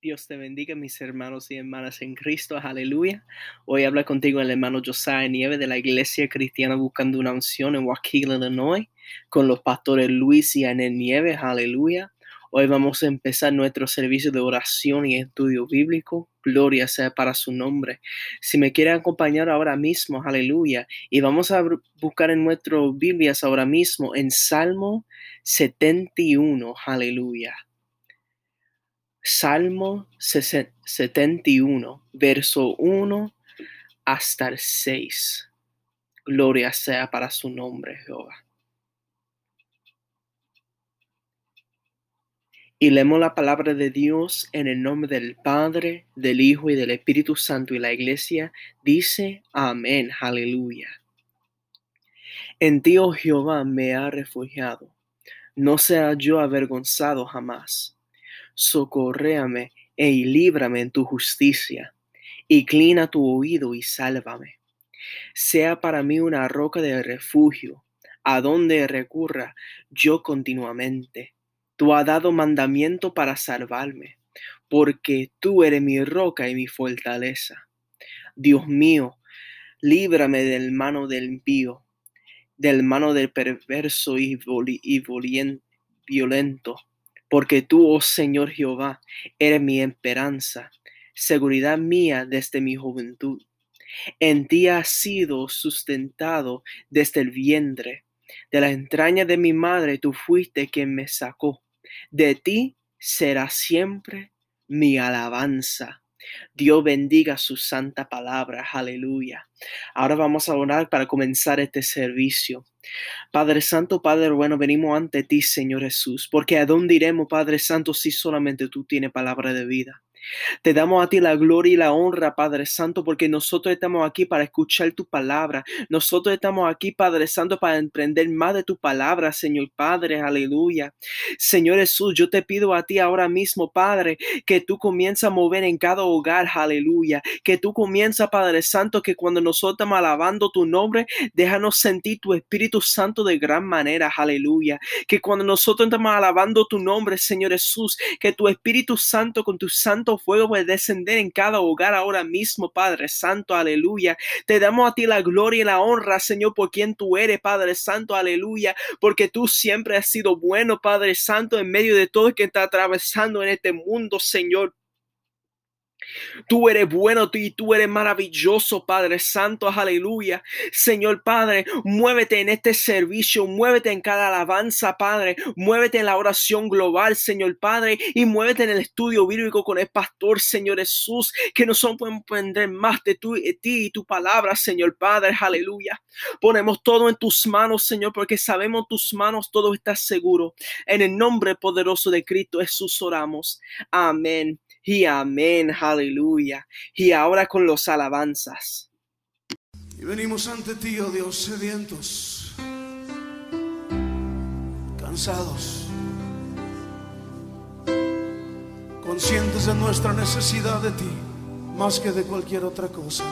Dios te bendiga, mis hermanos y hermanas en Cristo, aleluya. Hoy habla contigo el hermano Josiah Nieve de la Iglesia Cristiana Buscando una Unción en Waukegan, Illinois, con los pastores Luis y Anel Nieves, aleluya. Hoy vamos a empezar nuestro servicio de oración y estudio bíblico. Gloria sea para su nombre. Si me quieren acompañar ahora mismo, aleluya. Y vamos a buscar en nuestras Biblias ahora mismo en Salmo 71, aleluya. Salmo 71, verso 1 hasta el 6. Gloria sea para su nombre, Jehová. Y leemos la palabra de Dios en el nombre del Padre, del Hijo y del Espíritu Santo. Y la iglesia dice, amén, aleluya. En ti, oh Jehová, me ha refugiado. No sea yo avergonzado jamás socorréame e líbrame en tu justicia. Inclina tu oído y sálvame. Sea para mí una roca de refugio, a donde recurra yo continuamente. Tú has dado mandamiento para salvarme, porque tú eres mi roca y mi fortaleza. Dios mío, líbrame del mano del impío, del mano del perverso y, violento porque tú, oh Señor Jehová, eres mi esperanza, seguridad mía desde mi juventud. En ti has sido sustentado desde el vientre. De la entraña de mi madre tú fuiste quien me sacó. De ti será siempre mi alabanza. Dios bendiga su santa palabra. Aleluya. Ahora vamos a orar para comenzar este servicio. Padre Santo, Padre bueno, venimos ante ti, Señor Jesús, porque a dónde iremos, Padre Santo, si solamente tú tienes palabra de vida. Te damos a ti la gloria y la honra, Padre Santo, porque nosotros estamos aquí para escuchar tu palabra. Nosotros estamos aquí, Padre Santo, para emprender más de tu palabra, Señor Padre. Aleluya. Señor Jesús, yo te pido a ti ahora mismo, Padre, que tú comiences a mover en cada hogar. Aleluya. Que tú comienzas, Padre Santo, que cuando nosotros estamos alabando tu nombre, déjanos sentir tu Espíritu Santo de gran manera. Aleluya. Que cuando nosotros estamos alabando tu nombre, Señor Jesús, que tu Espíritu Santo con tu santo fuego puede descender en cada hogar ahora mismo, Padre Santo, aleluya. Te damos a ti la gloria y la honra, Señor, por quien tú eres, Padre Santo, aleluya, porque tú siempre has sido bueno, Padre Santo, en medio de todo que está atravesando en este mundo, Señor. Tú eres bueno y tú eres maravilloso, Padre Santo, aleluya. Señor Padre, muévete en este servicio, muévete en cada alabanza, Padre, muévete en la oración global, Señor Padre, y muévete en el estudio bíblico con el pastor, Señor Jesús, que nosotros podemos aprender más de, de ti y tu palabra, Señor Padre, aleluya. Ponemos todo en tus manos, Señor, porque sabemos tus manos todo está seguro. En el nombre poderoso de Cristo Jesús oramos. Amén y amén, aleluya. Y ahora con los alabanzas. Y venimos ante ti, oh Dios, sedientos, cansados, conscientes de nuestra necesidad de ti, más que de cualquier otra cosa.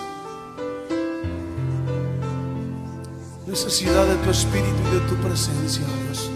Necesidad de tu espíritu y de tu presencia, oh Dios.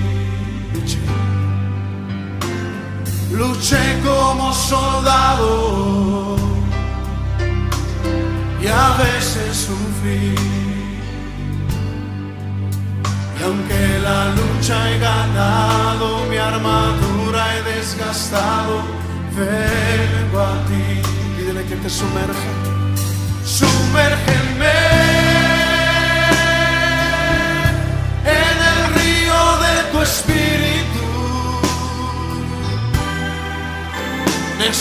Luché como soldado y a veces sufrí. Y aunque la lucha he ganado, mi armadura he desgastado, vengo a ti. Pídele que te sumerja. Sumérgeme en el río de tu espíritu.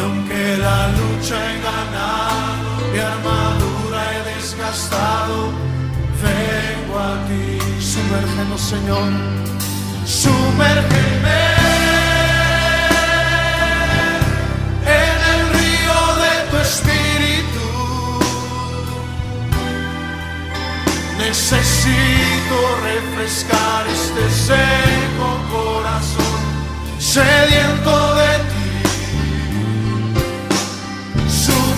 Y aunque la lucha he ganado, mi armadura he desgastado, vengo a ti. Sumérgenos, Señor, sumérgeme en el río de tu espíritu. Necesito refrescar este seco corazón, sediento de ti.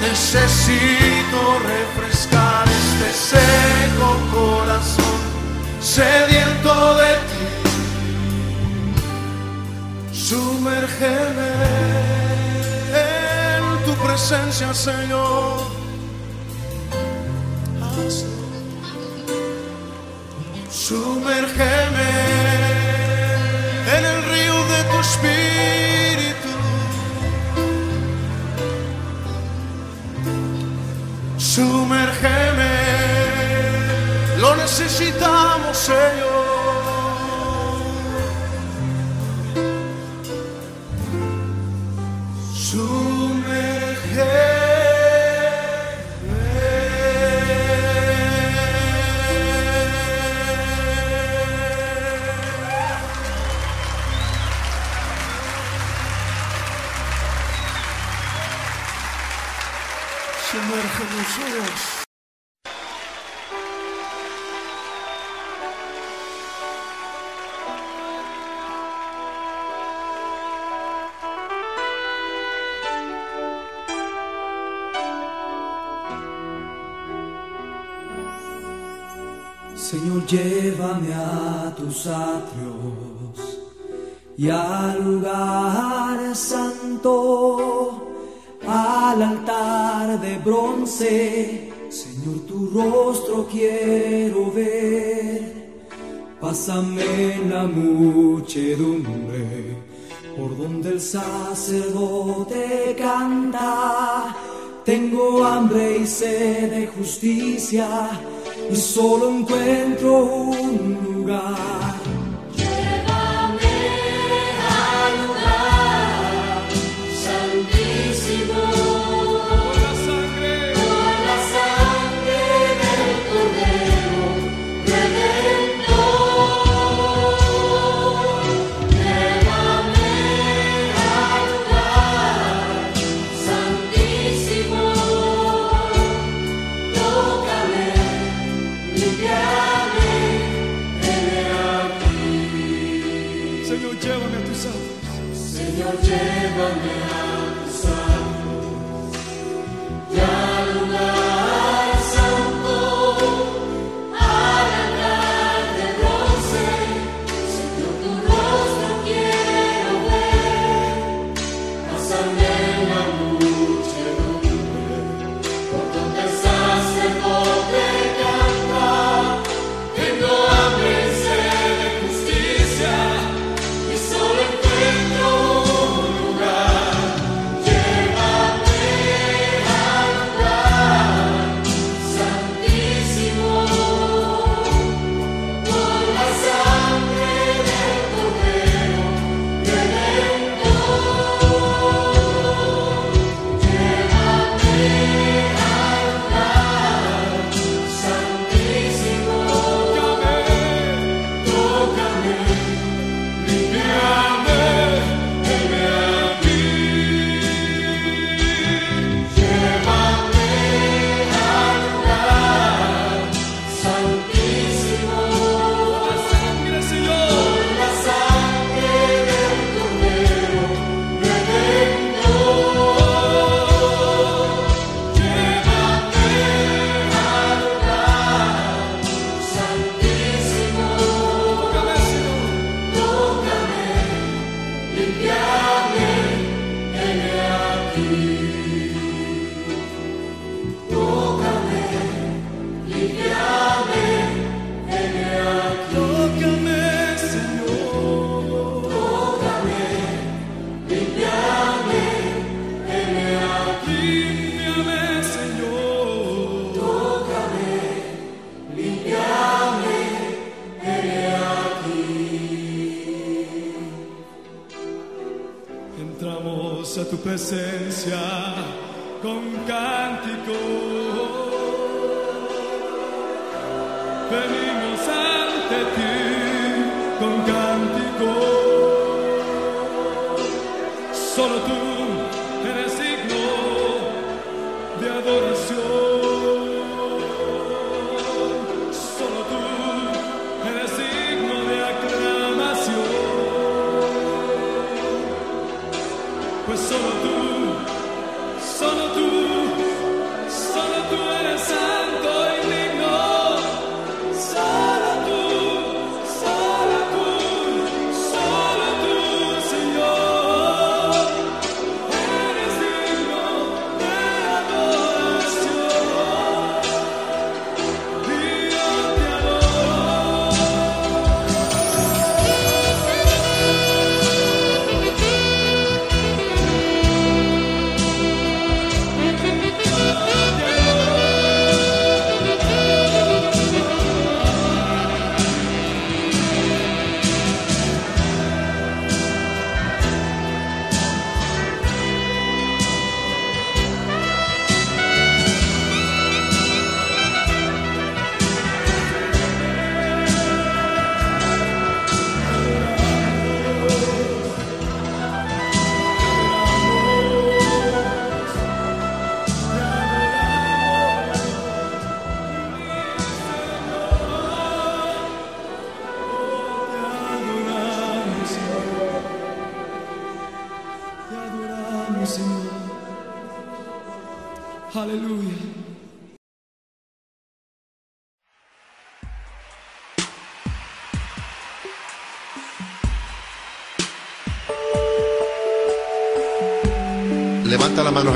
Necesito refrescar este seco corazón, sediento de ti. Sumérgeme en tu presencia, Señor. Hazlo. Sumérgeme Sumérgeme, lo necesitamos, Señor. Y al lugar santo, al altar de bronce. Señor, tu rostro quiero ver. Pásame la muchedumbre, por donde el sacerdote canta. Tengo hambre y sed de justicia y solo encuentro un lugar.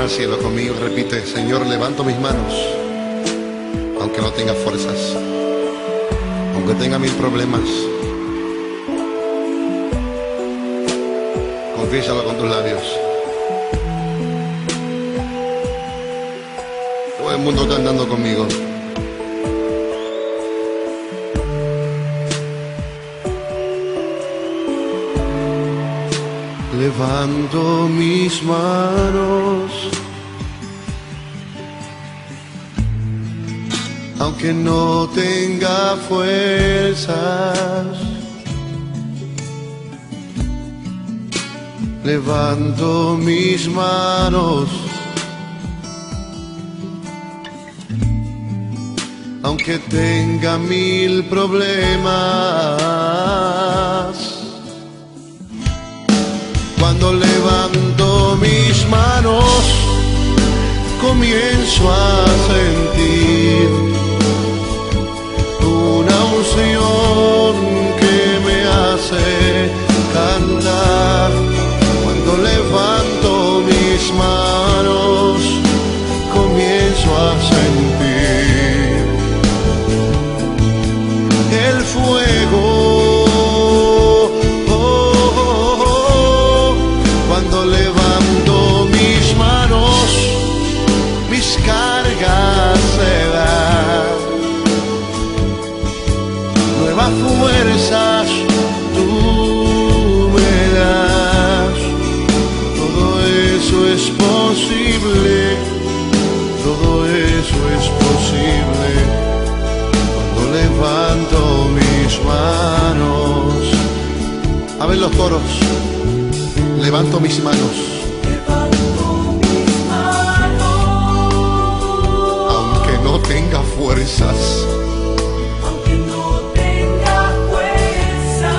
Cielo conmigo y repite, Señor, levanto mis manos, aunque no tenga fuerzas, aunque tenga mil problemas. Confiésalo con tus labios. Todo el mundo cantando conmigo. Levanto mis manos, aunque no tenga fuerzas. Levanto mis manos, aunque tenga mil problemas. Cuando levanto mis manos, comienzo a sentir Levanto mis manos, aunque no tenga fuerzas. aunque no tenga fuerza.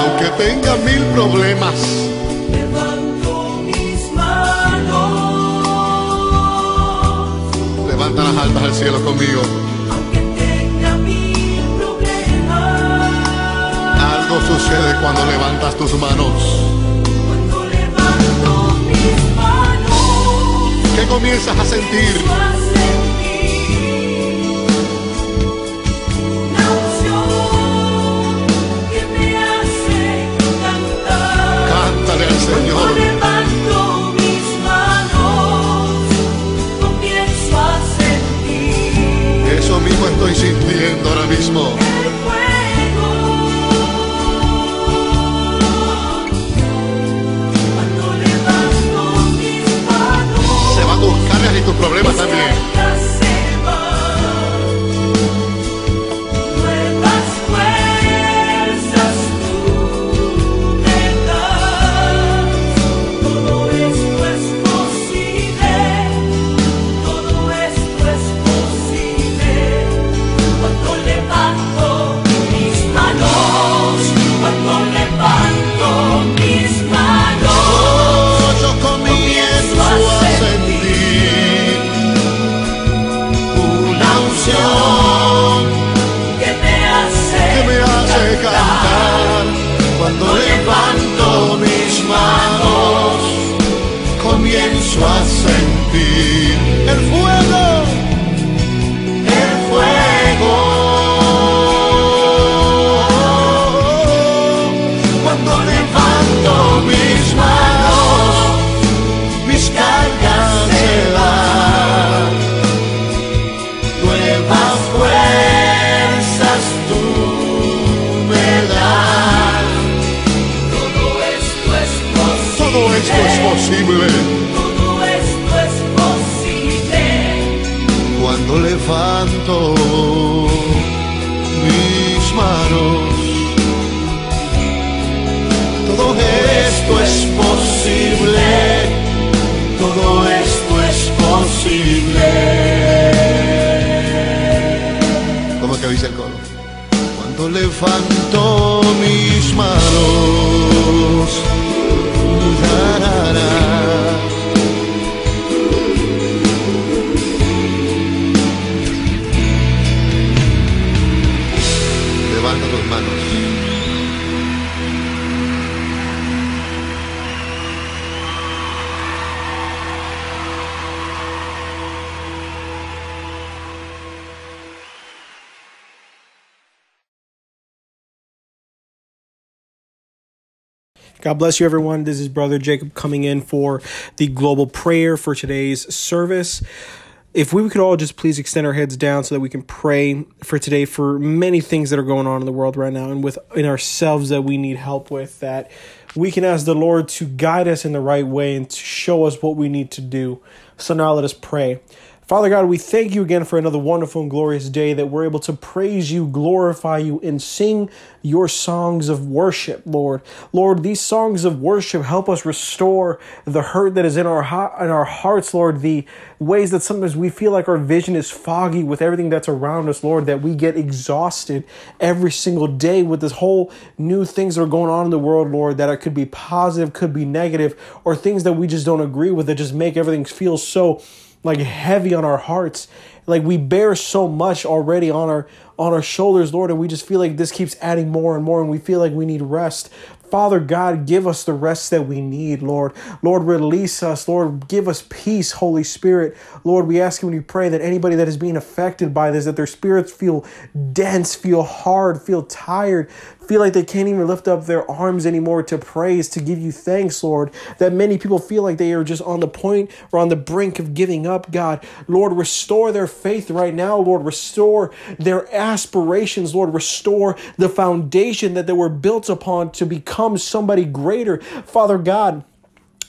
Aunque tenga mil problemas, Levanto mis manos, levanta las altas al cielo conmigo. Sucede cuando levantas tus manos. Cuando levanto mis manos, ¿Qué comienzas a sentir? a sentir una unción que me hace cantar. Cántale al Cuando Señor. levanto mis manos, comienzo a sentir Eso mismo estoy sintiendo ahora mismo. tus problemas también. Que me hace, que me hace cantar cuando levanto mis manos. Comienzo a bless you, everyone. This is Brother Jacob coming in for the global prayer for today's service. If we could all just please extend our heads down so that we can pray for today for many things that are going on in the world right now and with in ourselves that we need help with, that we can ask the Lord to guide us in the right way and to show us what we need to do. So now let us pray. Father God, we thank you again for another wonderful and glorious day that we're able to praise you, glorify you, and sing your songs of worship, Lord. Lord, these songs of worship help us restore the hurt that is in our in our hearts, Lord. The ways that sometimes we feel like our vision is foggy with everything that's around us, Lord. That we get exhausted every single day with this whole new things that are going on in the world, Lord. That it could be positive, could be negative, or things that we just don't agree with that just make everything feel so like heavy on our hearts like we bear so much already on our on our shoulders lord and we just feel like this keeps adding more and more and we feel like we need rest Father God, give us the rest that we need, Lord. Lord, release us. Lord, give us peace, Holy Spirit. Lord, we ask you when you pray that anybody that is being affected by this, that their spirits feel dense, feel hard, feel tired, feel like they can't even lift up their arms anymore to praise, to give you thanks, Lord. That many people feel like they are just on the point or on the brink of giving up, God. Lord, restore their faith right now, Lord. Restore their aspirations, Lord. Restore the foundation that they were built upon to become somebody greater. Father God,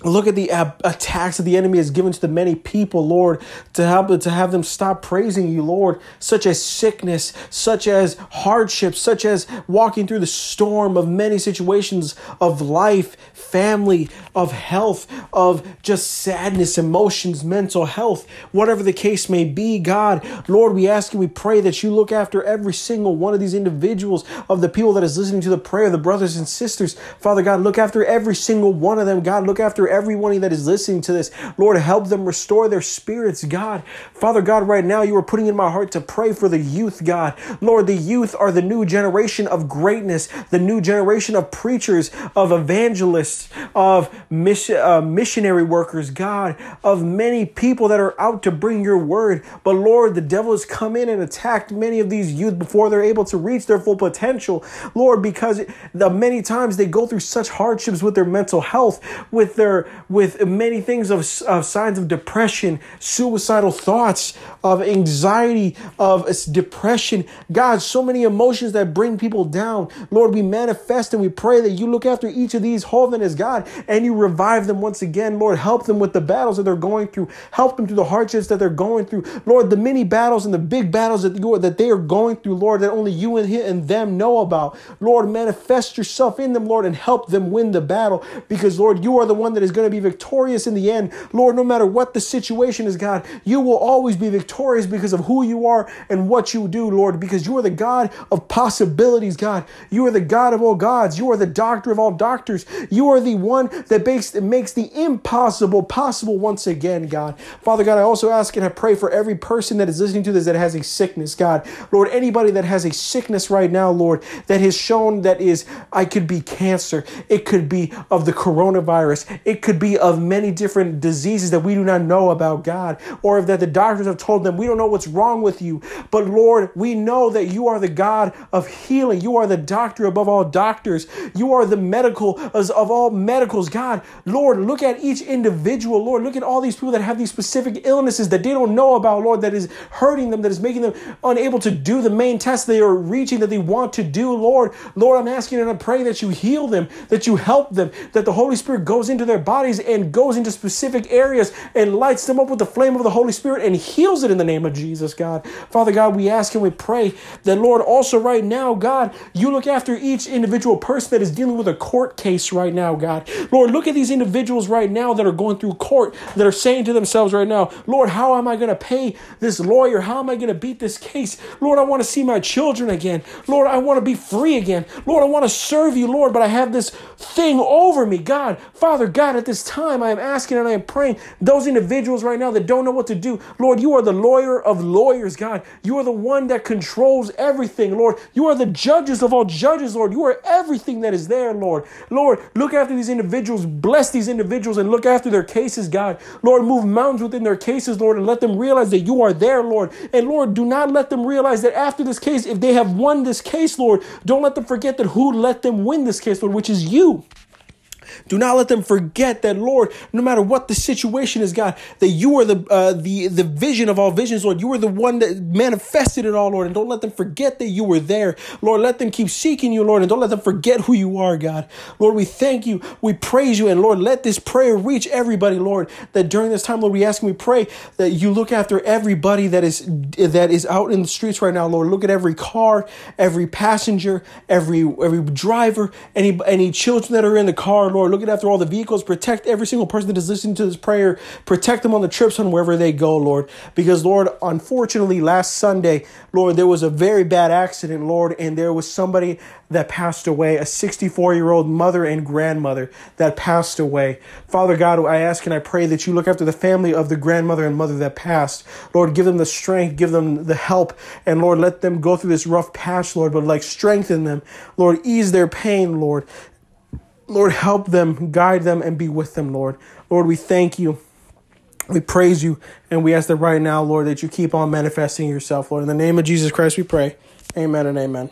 Look at the ab- attacks that the enemy has given to the many people, Lord, to help to have them stop praising you, Lord, such as sickness, such as hardship, such as walking through the storm of many situations of life, family, of health, of just sadness, emotions, mental health, whatever the case may be, God, Lord, we ask and we pray that you look after every single one of these individuals, of the people that is listening to the prayer, the brothers and sisters. Father God, look after every single one of them. God, look after everyone that is listening to this. Lord, help them restore their spirits, God. Father God, right now you are putting in my heart to pray for the youth, God. Lord, the youth are the new generation of greatness, the new generation of preachers, of evangelists, of mission, uh, missionary workers, God, of many people that are out to bring your word. But Lord, the devil has come in and attacked many of these youth before they're able to reach their full potential. Lord, because the many times they go through such hardships with their mental health, with their with many things of, of signs of depression, suicidal thoughts, of anxiety, of depression. God, so many emotions that bring people down. Lord, we manifest and we pray that you look after each of these holiness sickness, God, and you revive them once again. Lord, help them with the battles that they're going through. Help them through the hardships that they're going through. Lord, the many battles and the big battles that you are, that they are going through, Lord, that only you and, and them know about. Lord, manifest yourself in them, Lord, and help them win the battle because, Lord, you are the one that is going to be victorious in the end. Lord, no matter what the situation is, God, you will always be victorious because of who you are and what you do, Lord, because you are the God of possibilities, God. You are the God of all gods. You are the doctor of all doctors. You are the one that makes, makes the impossible possible once again, God. Father God, I also ask and I pray for every person that is listening to this that has a sickness, God. Lord, anybody that has a sickness right now, Lord, that has shown that is, I could be cancer. It could be of the coronavirus. It could be of many different diseases that we do not know about, God, or that the doctors have told them, we don't know what's wrong with you. But Lord, we know that you are the God of healing. You are the doctor above all doctors. You are the medical of all medicals, God. Lord, look at each individual. Lord, look at all these people that have these specific illnesses that they don't know about, Lord, that is hurting them, that is making them unable to do the main test they are reaching that they want to do, Lord. Lord, I'm asking and I'm praying that you heal them, that you help them, that the Holy Spirit goes into their bodies and goes into specific areas and lights them up with the flame of the Holy Spirit and heals it in the name of Jesus, God. Father God, we ask and we pray that, Lord, also right now, God, you look after each individual person that is dealing with a court case right now, God. Lord, look at these individuals right now that are going through court that are saying to themselves right now, Lord, how am I going to pay this lawyer? How am I going to beat this case? Lord, I want to see my children again. Lord, I want to be free again. Lord, I want to serve you, Lord, but I have this thing over me, God. Father God, at this time, I am asking and I am praying those individuals right now that don't know what to do. Lord, you are the lawyer of lawyers, God. You are the one that controls everything, Lord. You are the judges of all judges, Lord. You are everything that is there, Lord. Lord, look after these individuals, bless these individuals, and look after their cases, God. Lord, move mountains within their cases, Lord, and let them realize that you are there, Lord. And Lord, do not let them realize that after this case, if they have won this case, Lord, don't let them forget that who let them win this case, Lord, which is you. Do not let them forget that, Lord, no matter what the situation is, God, that you are the uh, the the vision of all visions, Lord. You are the one that manifested it all, Lord. And don't let them forget that you were there, Lord. Let them keep seeking you, Lord, and don't let them forget who you are, God. Lord, we thank you, we praise you, and Lord, let this prayer reach everybody, Lord. That during this time, Lord, we ask and we pray that you look after everybody that is that is out in the streets right now, Lord. Look at every car, every passenger, every every driver, any any children that are in the car, Lord. Look at after all the vehicles. Protect every single person that is listening to this prayer. Protect them on the trips and wherever they go, Lord. Because, Lord, unfortunately, last Sunday, Lord, there was a very bad accident, Lord, and there was somebody that passed away, a 64 year old mother and grandmother that passed away. Father God, I ask and I pray that you look after the family of the grandmother and mother that passed. Lord, give them the strength, give them the help, and Lord, let them go through this rough patch, Lord, but like strengthen them. Lord, ease their pain, Lord. Lord, help them, guide them, and be with them, Lord. Lord, we thank you. We praise you, and we ask that right now, Lord, that you keep on manifesting yourself, Lord. In the name of Jesus Christ, we pray. Amen and amen.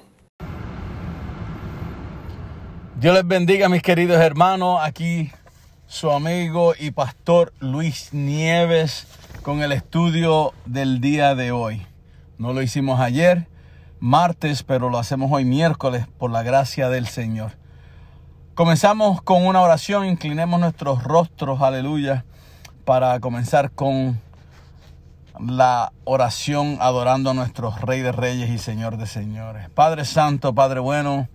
Dios les bendiga, mis queridos hermanos. Aquí su amigo y pastor Luis Nieves con el estudio del día de hoy. No lo hicimos ayer, martes, pero lo hacemos hoy miércoles por la gracia del Señor. Comenzamos con una oración, inclinemos nuestros rostros, aleluya, para comenzar con la oración adorando a nuestro Rey de Reyes y Señor de Señores. Padre Santo, Padre bueno,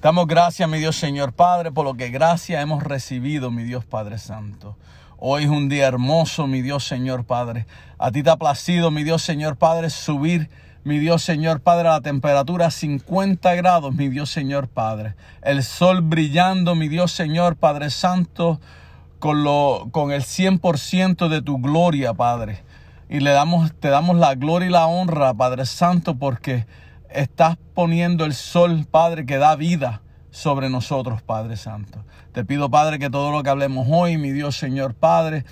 damos gracias, mi Dios Señor Padre, por lo que gracia hemos recibido, mi Dios Padre Santo. Hoy es un día hermoso, mi Dios Señor Padre. A ti te ha placido, mi Dios Señor Padre, subir mi Dios Señor Padre, la temperatura 50 grados, mi Dios Señor Padre. El sol brillando, mi Dios Señor Padre Santo, con, lo, con el 100% de tu gloria, Padre. Y le damos, te damos la gloria y la honra, Padre Santo, porque estás poniendo el sol, Padre, que da vida sobre nosotros, Padre Santo. Te pido, Padre, que todo lo que hablemos hoy, mi Dios Señor Padre,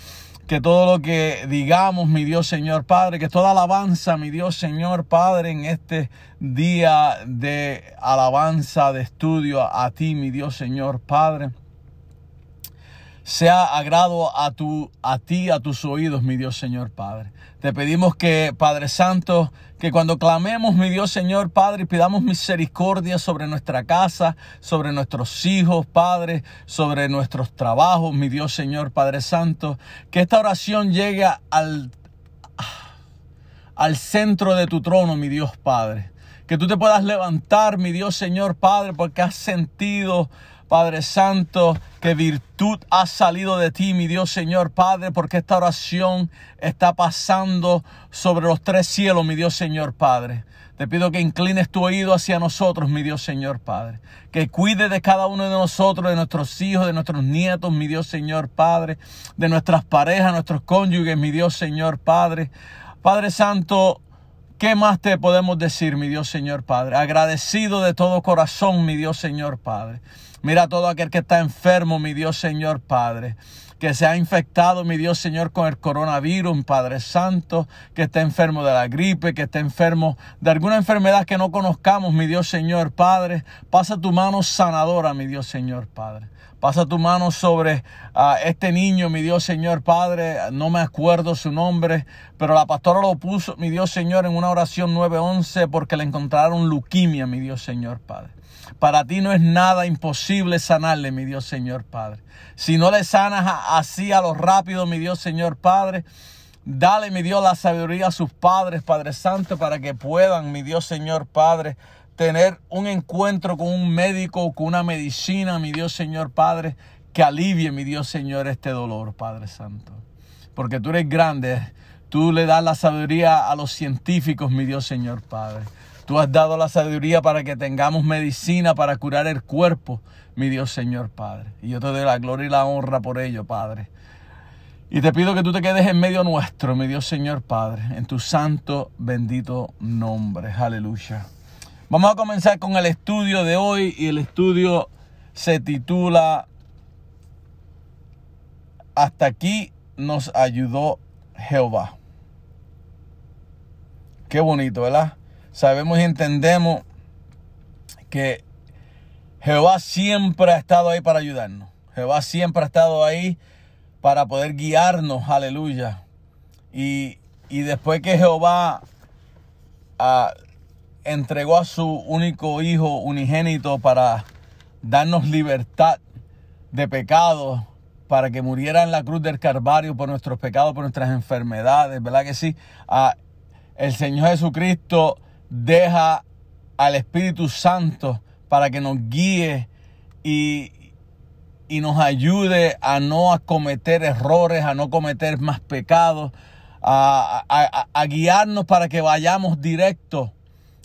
que todo lo que digamos, mi Dios Señor Padre, que toda alabanza, mi Dios Señor Padre, en este día de alabanza, de estudio a ti, mi Dios Señor Padre, sea agrado a, tu, a ti, a tus oídos, mi Dios Señor Padre. Te pedimos que, Padre Santo, que cuando clamemos, mi Dios Señor Padre, y pidamos misericordia sobre nuestra casa, sobre nuestros hijos, Padre, sobre nuestros trabajos, mi Dios Señor Padre Santo, que esta oración llegue al, al centro de tu trono, mi Dios Padre. Que tú te puedas levantar, mi Dios Señor Padre, porque has sentido, Padre Santo, que virtud ha salido de ti, mi Dios Señor Padre, porque esta oración está pasando sobre los tres cielos, mi Dios Señor Padre. Te pido que inclines tu oído hacia nosotros, mi Dios Señor Padre. Que cuide de cada uno de nosotros, de nuestros hijos, de nuestros nietos, mi Dios Señor Padre. De nuestras parejas, nuestros cónyuges, mi Dios Señor Padre. Padre Santo, ¿Qué más te podemos decir, mi Dios Señor Padre? Agradecido de todo corazón, mi Dios Señor Padre. Mira a todo aquel que está enfermo, mi Dios Señor Padre. Que se ha infectado, mi Dios Señor, con el coronavirus, Padre Santo. Que está enfermo de la gripe, que está enfermo de alguna enfermedad que no conozcamos, mi Dios Señor Padre. Pasa tu mano sanadora, mi Dios Señor Padre. Pasa tu mano sobre a este niño, mi Dios Señor Padre. No me acuerdo su nombre, pero la pastora lo puso, mi Dios Señor, en una oración 911 porque le encontraron leuquimia, mi Dios Señor Padre. Para ti no es nada imposible sanarle, mi Dios Señor Padre. Si no le sanas así a lo rápido, mi Dios Señor Padre, dale, mi Dios, la sabiduría a sus padres, Padre Santo, para que puedan, mi Dios Señor Padre, tener un encuentro con un médico, con una medicina, mi Dios Señor Padre, que alivie, mi Dios Señor, este dolor, Padre Santo. Porque tú eres grande, tú le das la sabiduría a los científicos, mi Dios Señor Padre. Tú has dado la sabiduría para que tengamos medicina para curar el cuerpo, mi Dios Señor Padre. Y yo te doy la gloria y la honra por ello, Padre. Y te pido que tú te quedes en medio nuestro, mi Dios Señor Padre, en tu santo, bendito nombre. Aleluya. Vamos a comenzar con el estudio de hoy y el estudio se titula Hasta aquí nos ayudó Jehová. Qué bonito, ¿verdad? Sabemos y entendemos que Jehová siempre ha estado ahí para ayudarnos. Jehová siempre ha estado ahí para poder guiarnos, aleluya. Y, y después que Jehová ah, entregó a su único hijo unigénito para darnos libertad de pecado, para que muriera en la cruz del Calvario por nuestros pecados, por nuestras enfermedades, ¿verdad que sí? Ah, el Señor Jesucristo deja al Espíritu Santo para que nos guíe y, y nos ayude a no cometer errores, a no cometer más pecados, a, a- a- a guiarnos para que vayamos directo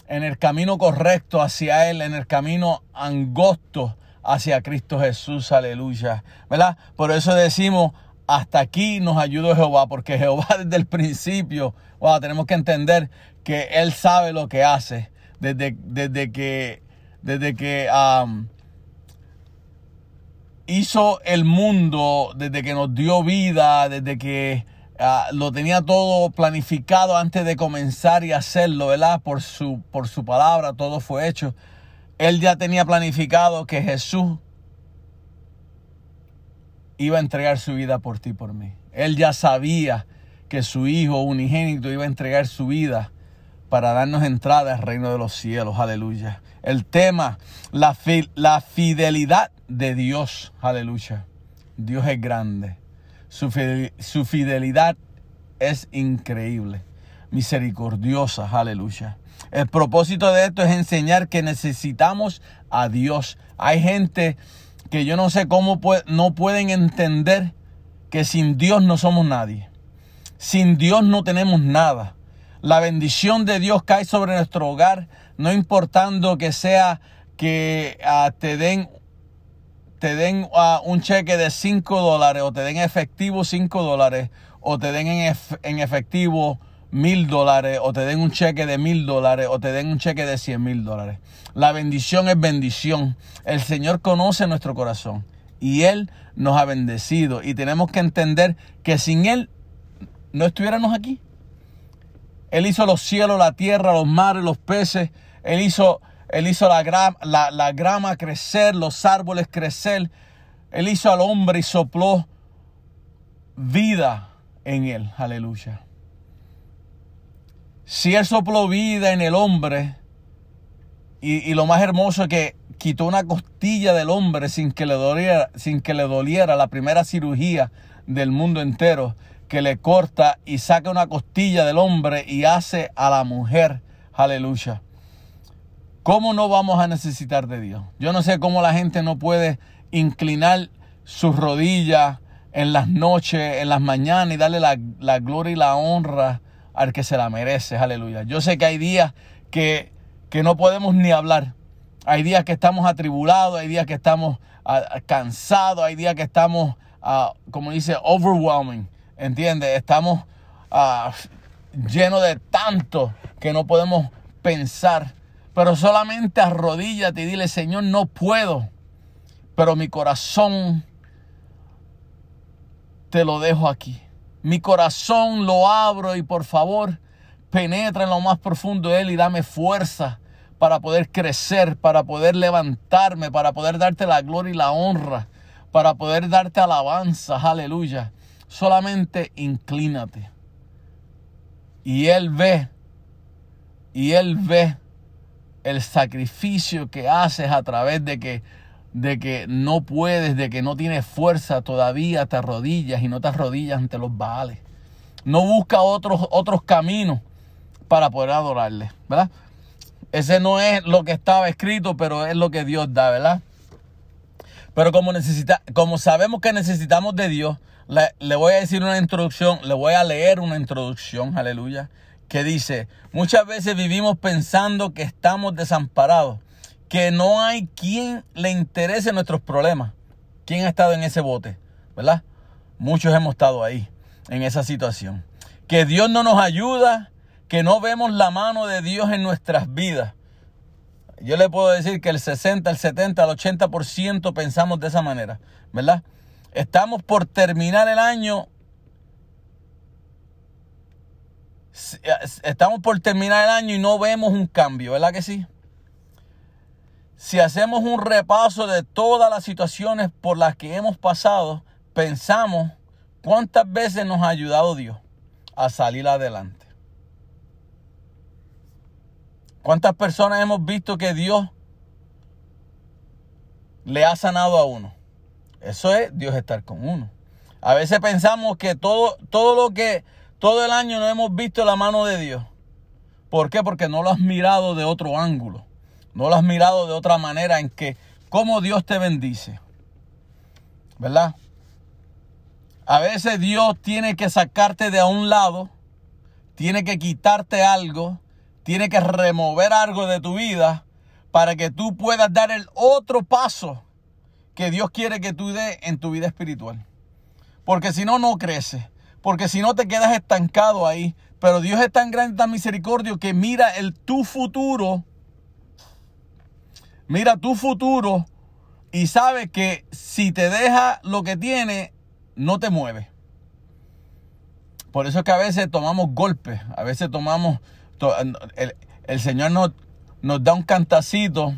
en el camino correcto hacia Él, en el camino angosto hacia Cristo Jesús, aleluya. ¿Verdad? Por eso decimos, hasta aquí nos ayudó Jehová, porque Jehová desde el principio, wow, tenemos que entender que Él sabe lo que hace, desde, desde que, desde que am, hizo el mundo, desde que nos dio vida, desde que ah, lo tenía todo planificado antes de comenzar y hacerlo, ¿verdad? Por su, por su palabra, todo fue hecho. Él ya tenía planificado que Jesús iba a entregar su vida por ti por mí. Él ya sabía que su Hijo unigénito iba a entregar su vida para darnos entrada al reino de los cielos. Aleluya. El tema, la, fi- la fidelidad de Dios. Aleluya. Dios es grande. Su, su fidelidad es increíble. Misericordiosa. Aleluya. El propósito de esto es enseñar que necesitamos a Dios. Hay gente que yo no sé cómo no pueden entender que sin Dios no somos nadie. Sin Dios no tenemos nada. La bendición de Dios cae sobre nuestro hogar, no importando que sea que ah, te den, te den ah, un cheque de 5 dólares o te den efectivo 5 dólares o te den en, en efectivo mil dólares o te den un cheque de mil dólares o te den un cheque de 100 mil dólares. La bendición es bendición. El Señor conoce nuestro corazón y Él nos ha bendecido y tenemos que entender que sin Él no estuviéramos aquí. Él hizo los cielos, la tierra, los mares, los peces. Él hizo, él hizo la, la, la grama crecer, los árboles crecer. Él hizo al hombre y sopló vida en él. Aleluya. Si Él sopló vida en el hombre, y, y lo más hermoso es que quitó una costilla del hombre sin que le doliera, sin que le doliera la primera cirugía del mundo entero, que le corta y saca una costilla del hombre y hace a la mujer. Aleluya. ¿Cómo no vamos a necesitar de Dios? Yo no sé cómo la gente no puede inclinar sus rodillas en las noches, en las mañanas y darle la, la gloria y la honra al que se la merece. Aleluya. Yo sé que hay días que, que no podemos ni hablar. Hay días que estamos atribulados, hay días que estamos ah, cansados, hay días que estamos, ah, como dice, overwhelming. ¿Entiendes? Estamos ah, llenos de tanto que no podemos pensar. Pero solamente arrodíllate y dile, Señor, no puedo. Pero mi corazón te lo dejo aquí. Mi corazón lo abro y por favor penetra en lo más profundo de él y dame fuerza para poder crecer, para poder levantarme, para poder darte la gloria y la honra, para poder darte alabanza, aleluya. Solamente inclínate. Y Él ve, y Él ve el sacrificio que haces a través de que, de que no puedes, de que no tienes fuerza, todavía te arrodillas y no te arrodillas ante los baales. No busca otros, otros caminos para poder adorarle, ¿verdad? Ese no es lo que estaba escrito, pero es lo que Dios da, ¿verdad? Pero como, necesita, como sabemos que necesitamos de Dios, le, le voy a decir una introducción, le voy a leer una introducción, aleluya, que dice, muchas veces vivimos pensando que estamos desamparados, que no hay quien le interese nuestros problemas. ¿Quién ha estado en ese bote? ¿Verdad? Muchos hemos estado ahí, en esa situación. Que Dios no nos ayuda, que no vemos la mano de Dios en nuestras vidas. Yo le puedo decir que el 60, el 70, el 80% pensamos de esa manera, ¿verdad? Estamos por terminar el año. Estamos por terminar el año y no vemos un cambio, ¿verdad que sí? Si hacemos un repaso de todas las situaciones por las que hemos pasado, pensamos cuántas veces nos ha ayudado Dios a salir adelante. ¿Cuántas personas hemos visto que Dios le ha sanado a uno? Eso es Dios estar con uno. A veces pensamos que todo, todo lo que, todo el año no hemos visto la mano de Dios. ¿Por qué? Porque no lo has mirado de otro ángulo. No lo has mirado de otra manera en que cómo Dios te bendice. ¿Verdad? A veces Dios tiene que sacarte de a un lado, tiene que quitarte algo, tiene que remover algo de tu vida para que tú puedas dar el otro paso que Dios quiere que tú des en tu vida espiritual. Porque si no, no creces. Porque si no, te quedas estancado ahí. Pero Dios es tan grande, tan misericordio que mira el tu futuro. Mira tu futuro y sabe que si te deja lo que tiene, no te mueve. Por eso es que a veces tomamos golpes, a veces tomamos, el, el Señor nos, nos da un cantacito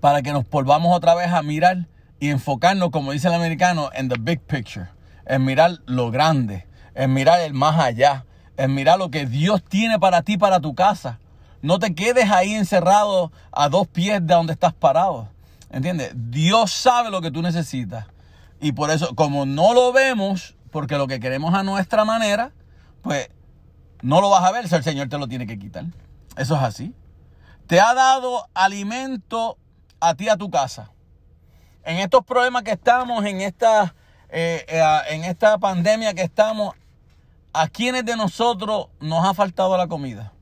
para que nos volvamos otra vez a mirar y enfocarnos, como dice el americano, en the big picture, en mirar lo grande, en mirar el más allá, en mirar lo que Dios tiene para ti, para tu casa. No te quedes ahí encerrado a dos pies de donde estás parado. ¿Entiendes? Dios sabe lo que tú necesitas. Y por eso, como no lo vemos, porque lo que queremos a nuestra manera, pues no lo vas a ver si el Señor te lo tiene que quitar. Eso es así. Te ha dado alimento a ti, a tu casa. En estos problemas que estamos, en esta, eh, eh, en esta pandemia que estamos, ¿a quiénes de nosotros nos ha faltado la comida?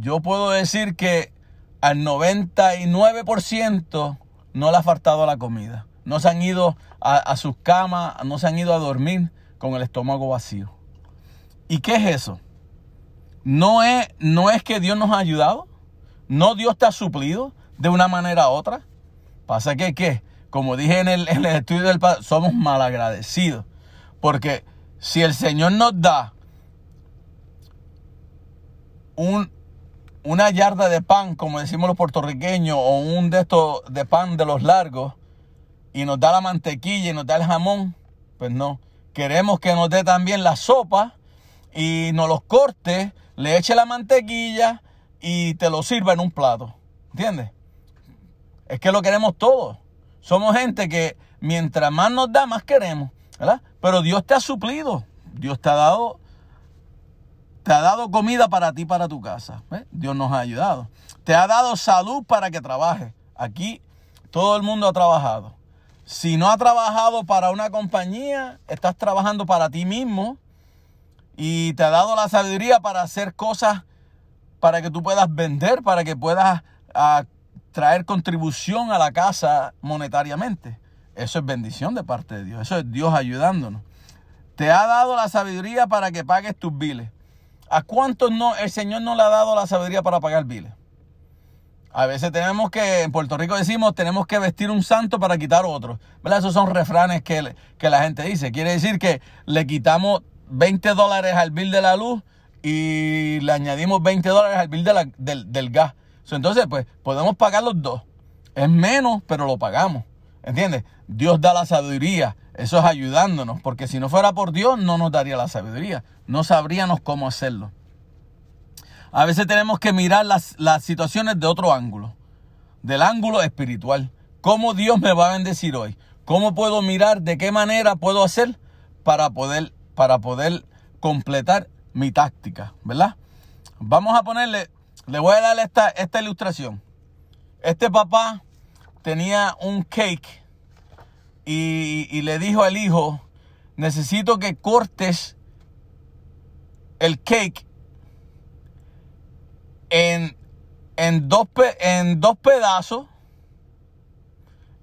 Yo puedo decir que al 99% no le ha faltado la comida. No se han ido a, sus camas, no se han ido a dormir con el estómago vacío. ¿Y qué es eso? No es, no es que Dios nos ha ayudado. No Dios te ha suplido de una manera u otra. Pasa que, ¿qué? Como dije en el, en el estudio del Padre, somos malagradecidos. Porque si el Señor nos da un, una yarda de pan, como decimos los puertorriqueños, o un de estos de pan de los largos, y nos da la mantequilla y nos da el jamón, pues no. Queremos que nos dé también la sopa y nos los corte, le eche la mantequilla y te lo sirva en un plato. ¿Entiendes? Es que lo queremos todo. Somos gente que mientras más nos da, más queremos. ¿Verdad? Pero Dios te ha suplido. Dios te ha dado te ha dado comida para ti, para tu casa. ¿ves? Dios nos ha ayudado. Te ha dado salud para que trabajes. Aquí todo el mundo ha trabajado. Si no ha trabajado para una compañía, estás trabajando para ti mismo y te ha dado la sabiduría para hacer cosas para que tú puedas vender, para que puedas ah, traer contribución a la casa monetariamente. Eso es bendición de parte de Dios. Eso es Dios ayudándonos. Te ha dado la sabiduría para que pagues tus biles. ¿A cuántos no el Señor no le ha dado la sabiduría para pagar biles? A veces tenemos que, en Puerto Rico decimos, tenemos que vestir un santo para quitar otro. ¿Verdad? Esos son refranes que, que la gente dice. Quiere decir que le quitamos 20 dólares al bill de la luz y le añadimos 20 dólares al bill de la- del, del gas. Entonces, pues, podemos pagar los dos. Es menos, pero lo pagamos. ¿Entiendes? Dios da la sabiduría. Eso es ayudándonos. Porque si no fuera por Dios, no nos daría la sabiduría. No sabríamos cómo hacerlo. A veces tenemos que mirar las, las situaciones de otro ángulo. Del ángulo espiritual. ¿Cómo Dios me va a bendecir hoy? ¿Cómo puedo mirar de qué manera puedo hacer para poder, para poder completar mi táctica? ¿Verdad? Vamos a ponerle, le voy a dar esta, esta ilustración. Este papá tenía un cake y, le dijo al hijo, necesito que cortes el cake en, en, dos, en dos pedazos,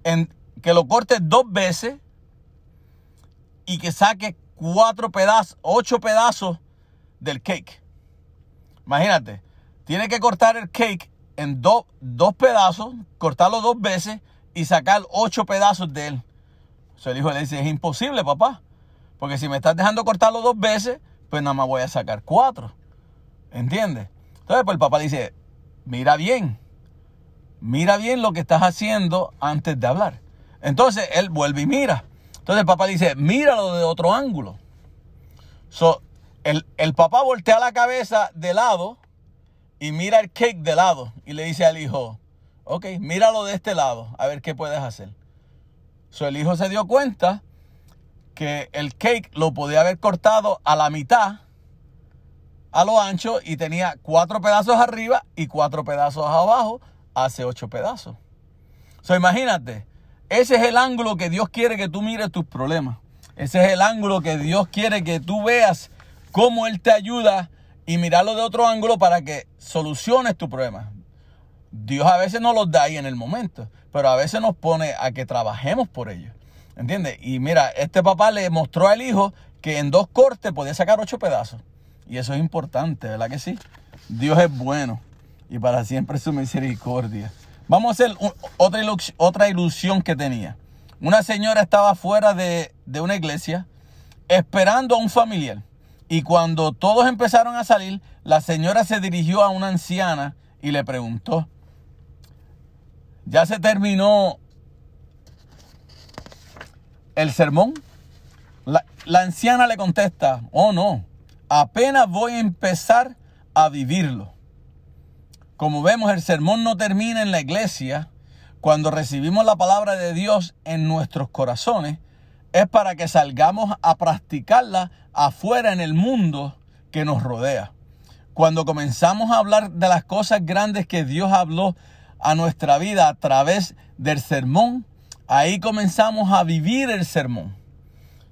en, que lo cortes dos veces y que saque cuatro pedazos, ocho pedazos del cake. Imagínate, tiene que cortar el cake en do- dos pedazos, cortarlo dos veces y sacar ocho pedazos de él. O el hijo le dice, es imposible, papá. Porque si me estás dejando cortarlo dos veces, pues nada más voy a sacar cuatro. ¿Entiendes? Entonces, pues el papá dice, mira bien. Mira bien lo que estás haciendo antes de hablar. Entonces, él vuelve y mira. Entonces el papá dice, míralo de otro ángulo. So, el, el papá voltea la cabeza de lado y mira el cake de lado. Y le dice al hijo, ok, míralo de este lado, a ver qué puedes hacer. So, el hijo se dio cuenta que el cake lo podía haber cortado a la mitad, a lo ancho, y tenía cuatro pedazos arriba y cuatro pedazos abajo, hace ocho pedazos. So, imagínate, ese es el ángulo que Dios quiere que tú mires tus problemas. Ese es el ángulo que Dios quiere que tú veas cómo Él te ayuda y mirarlo de otro ángulo para que soluciones tu problema. Dios a veces no los da ahí en el momento, pero a veces nos pone a que trabajemos por ellos. ¿Entiendes? Y mira, este papá le mostró al hijo que en dos cortes podía sacar ocho pedazos. Y eso es importante, ¿verdad que sí? Dios es bueno y para siempre su misericordia. Vamos a hacer otra, otra ilusión que tenía. Una señora estaba fuera de, de una iglesia esperando a un familiar. Y cuando todos empezaron a salir, la señora se dirigió a una anciana y le preguntó, ¿ya se terminó el sermón? La, la anciana le contesta, oh no, apenas voy a empezar a vivirlo. Como vemos, el sermón no termina en la iglesia. Cuando recibimos la palabra de Dios en nuestros corazones, es para que salgamos a practicarla afuera en el mundo que nos rodea. Cuando comenzamos a hablar de las cosas grandes que Dios habló a nuestra vida a través del sermón, ahí comenzamos a vivir el sermón.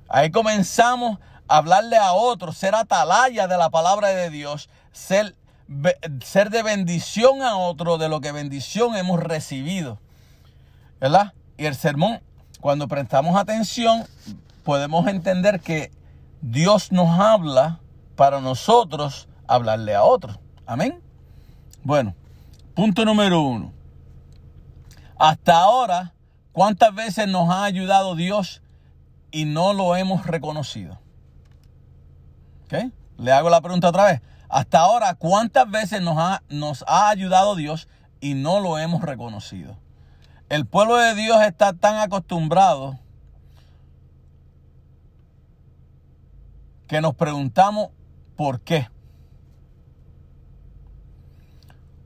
Ahí comenzamos a hablarle a otros, ser atalaya de la palabra de Dios, ser, ser de bendición a otro de lo que bendición hemos recibido. ¿Verdad? Y el sermón, cuando prestamos atención, podemos entender que Dios nos habla para nosotros hablarle a otros. Amén. Bueno, punto número uno. Hasta ahora, ¿cuántas veces nos ha ayudado Dios y no lo hemos reconocido? ¿Ok? Le hago la pregunta otra vez. Hasta ahora, ¿cuántas veces nos ha, nos ha ayudado Dios y no lo hemos reconocido? El pueblo de Dios está tan acostumbrado que nos preguntamos por qué.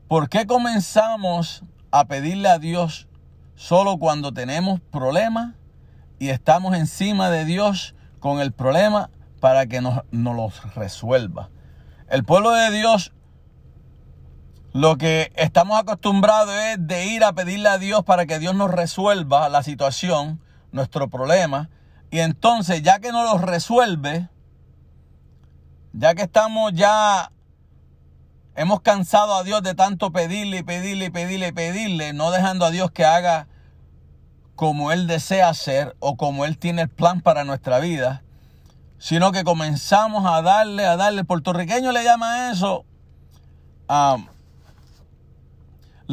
¿Por qué comenzamos a pedirle a Dios solo cuando tenemos problemas y estamos encima de Dios con el problema para que nos, nos los resuelva? El pueblo de Dios lo que estamos acostumbrados es de ir a pedirle a Dios para que Dios nos resuelva la situación, nuestro problema. Y entonces, ya que nos lo resuelve, ya que estamos ya, hemos cansado a Dios de tanto pedirle y pedirle y pedirle y pedirle, no dejando a Dios que haga como Él desea hacer o como Él tiene el plan para nuestra vida, sino que comenzamos a darle, a darle. El puertorriqueño le llama eso. um,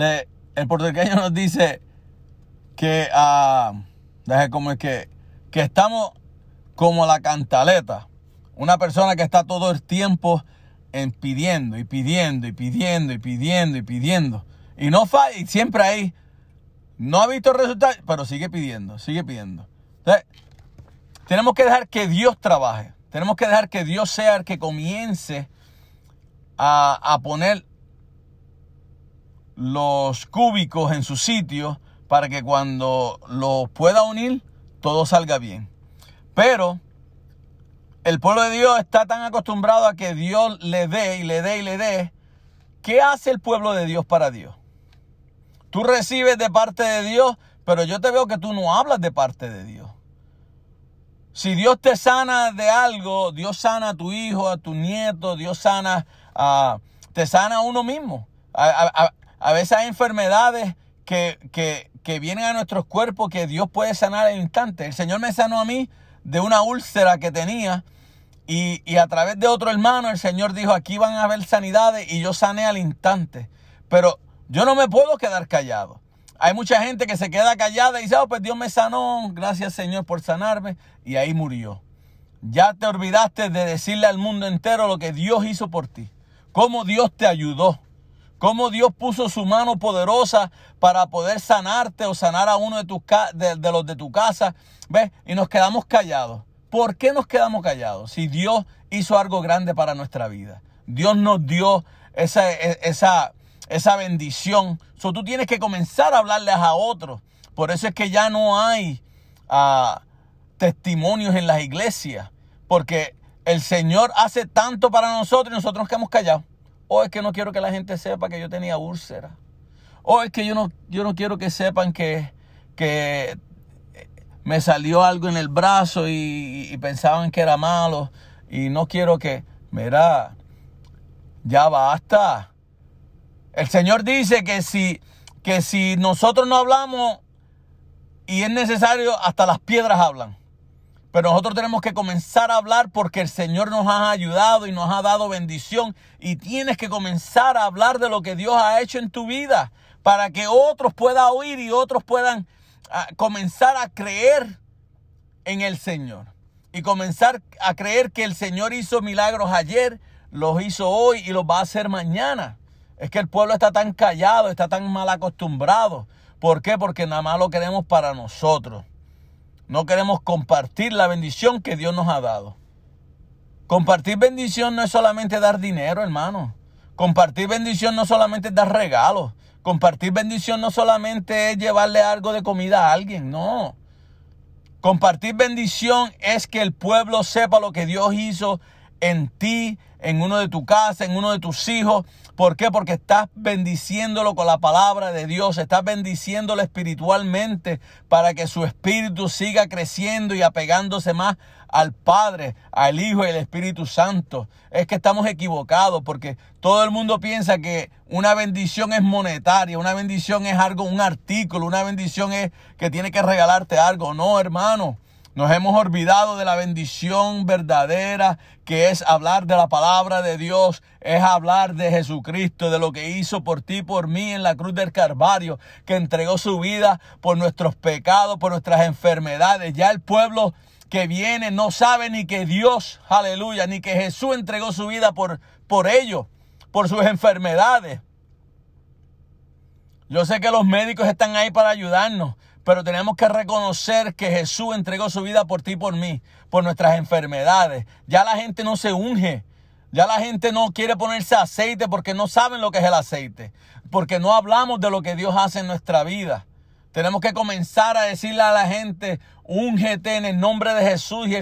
el puertorriqueño nos dice que, deje como es que, que estamos como la cantaleta. Una persona que está todo el tiempo en pidiendo y pidiendo y pidiendo y pidiendo y pidiendo. Y no falla, y siempre ahí. No ha visto resultados, pero sigue pidiendo, sigue pidiendo. Entonces, tenemos que dejar que Dios trabaje. Tenemos que dejar que Dios sea el que comience a, a poner los cúbicos en su sitio para que cuando los pueda unir, todo salga bien. Pero el pueblo de Dios está tan acostumbrado a que Dios le dé y le dé y le dé. ¿Qué hace el pueblo de Dios para Dios? Tú recibes de parte de Dios, pero yo te veo que tú no hablas de parte de Dios. Si Dios te sana de algo, Dios sana a tu hijo, a tu nieto, Dios sana a, te sana a uno mismo. A- a- veces hay enfermedades que, que- que vienen a nuestros cuerpos que Dios puede sanar al instante. El Señor me sanó a mí de una úlcera que tenía y, y a través de otro hermano el Señor dijo, aquí van a haber sanidades y yo sané al instante. Pero yo no me puedo quedar callado. Hay mucha gente que se queda callada y dice, oh, pues Dios me sanó, gracias Señor por sanarme, y ahí murió. Ya te olvidaste de decirle al mundo entero lo que Dios hizo por ti, cómo Dios te ayudó, cómo Dios puso su mano poderosa para poder sanarte o sanar a uno de, tus de los de tu casa, ¿ves? Y nos quedamos callados. ¿Por qué nos quedamos callados? Si Dios hizo algo grande para nuestra vida. Dios nos dio esa, e- esa, esa bendición. So, tú tienes que comenzar a hablarles a otros. Por eso es que ya no hay ah, testimonios en las iglesias. Porque el Señor hace tanto para nosotros y nosotros nos quedamos callados. O es que no quiero que la gente sepa que yo tenía úlcera. O es que yo no, yo no quiero que sepan que, que me salió algo en el brazo y, y pensaban que era malo. Y no quiero que, mira, ya basta. El Señor dice que si, que si nosotros no hablamos y es necesario, hasta las piedras hablan. Pero nosotros tenemos que comenzar a hablar porque el Señor nos ha ayudado y nos ha dado bendición. Y tienes que comenzar a hablar de lo que Dios ha hecho en tu vida para que otros puedan oír y otros puedan ah, comenzar a creer en el Señor. Y comenzar a creer que el Señor hizo milagros ayer, los hizo hoy y los va a hacer mañana. Es que el pueblo está tan callado, está tan mal acostumbrado. ¿Por qué? Porque nada más lo queremos para nosotros. No queremos compartir la bendición que Dios nos ha dado. Compartir bendición no es solamente dar dinero, hermano. Compartir bendición no solamente es dar regalos. Compartir bendición no solamente es llevarle algo de comida a alguien, no. Compartir bendición es que el pueblo sepa lo que Dios hizo en ti, en uno de tu casa, en uno de tus hijos. ¿Por qué? Porque estás bendiciéndolo con la palabra de Dios, estás bendiciéndolo espiritualmente para que su espíritu siga creciendo y apegándose más al Padre, al Hijo y al Espíritu Santo. Es que estamos equivocados porque todo el mundo piensa que una bendición es monetaria, una bendición es algo, un artículo, una bendición es que tiene que regalarte algo. No, hermano. Nos hemos olvidado de la bendición verdadera que es hablar de la palabra de Dios, es hablar de Jesucristo, de lo que hizo por ti, por mí en la cruz del Calvario, que entregó su vida por nuestros pecados, por nuestras enfermedades. Ya el pueblo que viene no sabe ni que Dios, aleluya, ni que Jesús entregó su vida por, por ellos, por sus enfermedades. Yo sé que los médicos están ahí para ayudarnos, pero tenemos que reconocer que Jesús entregó su vida por ti y por mí, por nuestras enfermedades. Ya la gente no se unge. Ya la gente no quiere ponerse aceite porque no saben lo que es el aceite. Porque no hablamos de lo que Dios hace en nuestra vida. Tenemos que comenzar a decirle a la gente, úngete en el nombre de Jesús y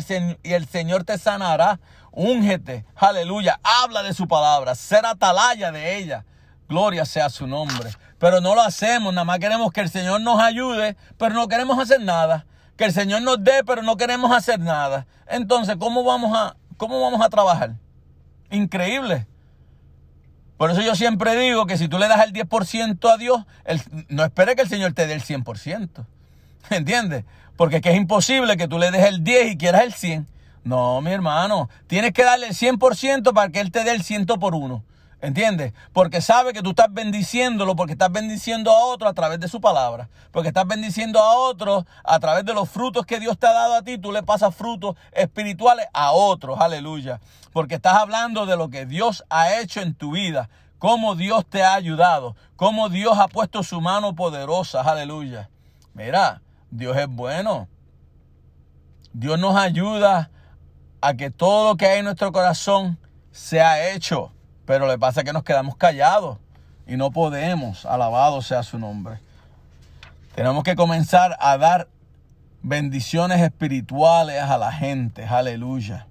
el, Señor te sanará. Úngete, aleluya. Habla de su palabra, ser atalaya de ella. Gloria sea su nombre. Pero no lo hacemos, nada más queremos que el Señor nos ayude, pero no queremos hacer nada. Que el Señor nos dé, pero no queremos hacer nada. Entonces, ¿cómo vamos a, cómo vamos a trabajar? Increíble. Por eso yo siempre digo que si tú le das el 10% a Dios, el- no espere que el Señor te dé el 100%. ¿Entiendes? Porque es que es imposible que tú le des el 10 y quieras el 100. No, mi hermano. Tienes que darle el 100% para que Él te dé el 100 por uno. ¿Entiendes? Porque sabe que tú estás bendiciéndolo, porque estás bendiciendo a otro a través de su palabra. Porque estás bendiciendo a otros a través de los frutos que Dios te ha dado a ti. Tú le pasas frutos espirituales a otros. Aleluya. Porque estás hablando de lo que Dios ha hecho en tu vida. Cómo Dios te ha ayudado. Cómo Dios ha puesto su mano poderosa. Aleluya. Mira, Dios es bueno. Dios nos ayuda a que todo lo que hay en nuestro corazón sea hecho. Pero le pasa que nos quedamos callados y no podemos. Alabado sea su nombre. Tenemos que comenzar a dar bendiciones espirituales a la gente. Aleluya.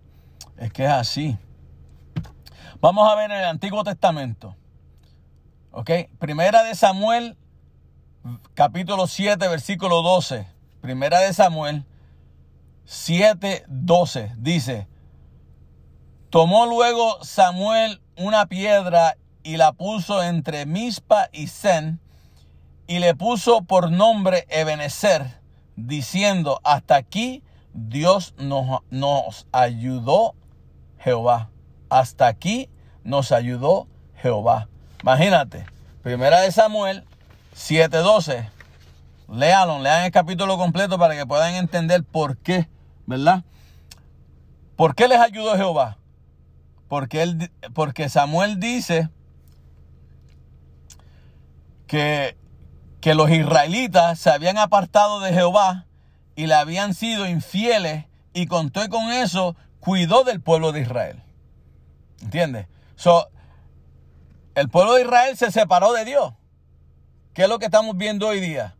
Es que es así. Vamos a ver en el Antiguo Testamento. ¿Ok? Primera de Samuel, capítulo 7, versículo 12. Primera de Samuel 7, 12. Dice, tomó luego Samuel una piedra y la puso entre Mispa y Sen y le puso por nombre Ebenezer, diciendo, hasta aquí Dios nos, nos ayudó Jehová. Hasta aquí nos ayudó Jehová. Imagínate, primera de Samuel 7:12. Léalo, lean el capítulo completo para que puedan entender por qué, ¿verdad? ¿Por qué les ayudó Jehová? Porque, él, porque Samuel dice que, que los israelitas se habían apartado de Jehová y le habían sido infieles y contó con eso, cuidó del pueblo de Israel. ¿Entiendes? So, el pueblo de Israel se separó de Dios. ¿Qué es lo que estamos viendo hoy día?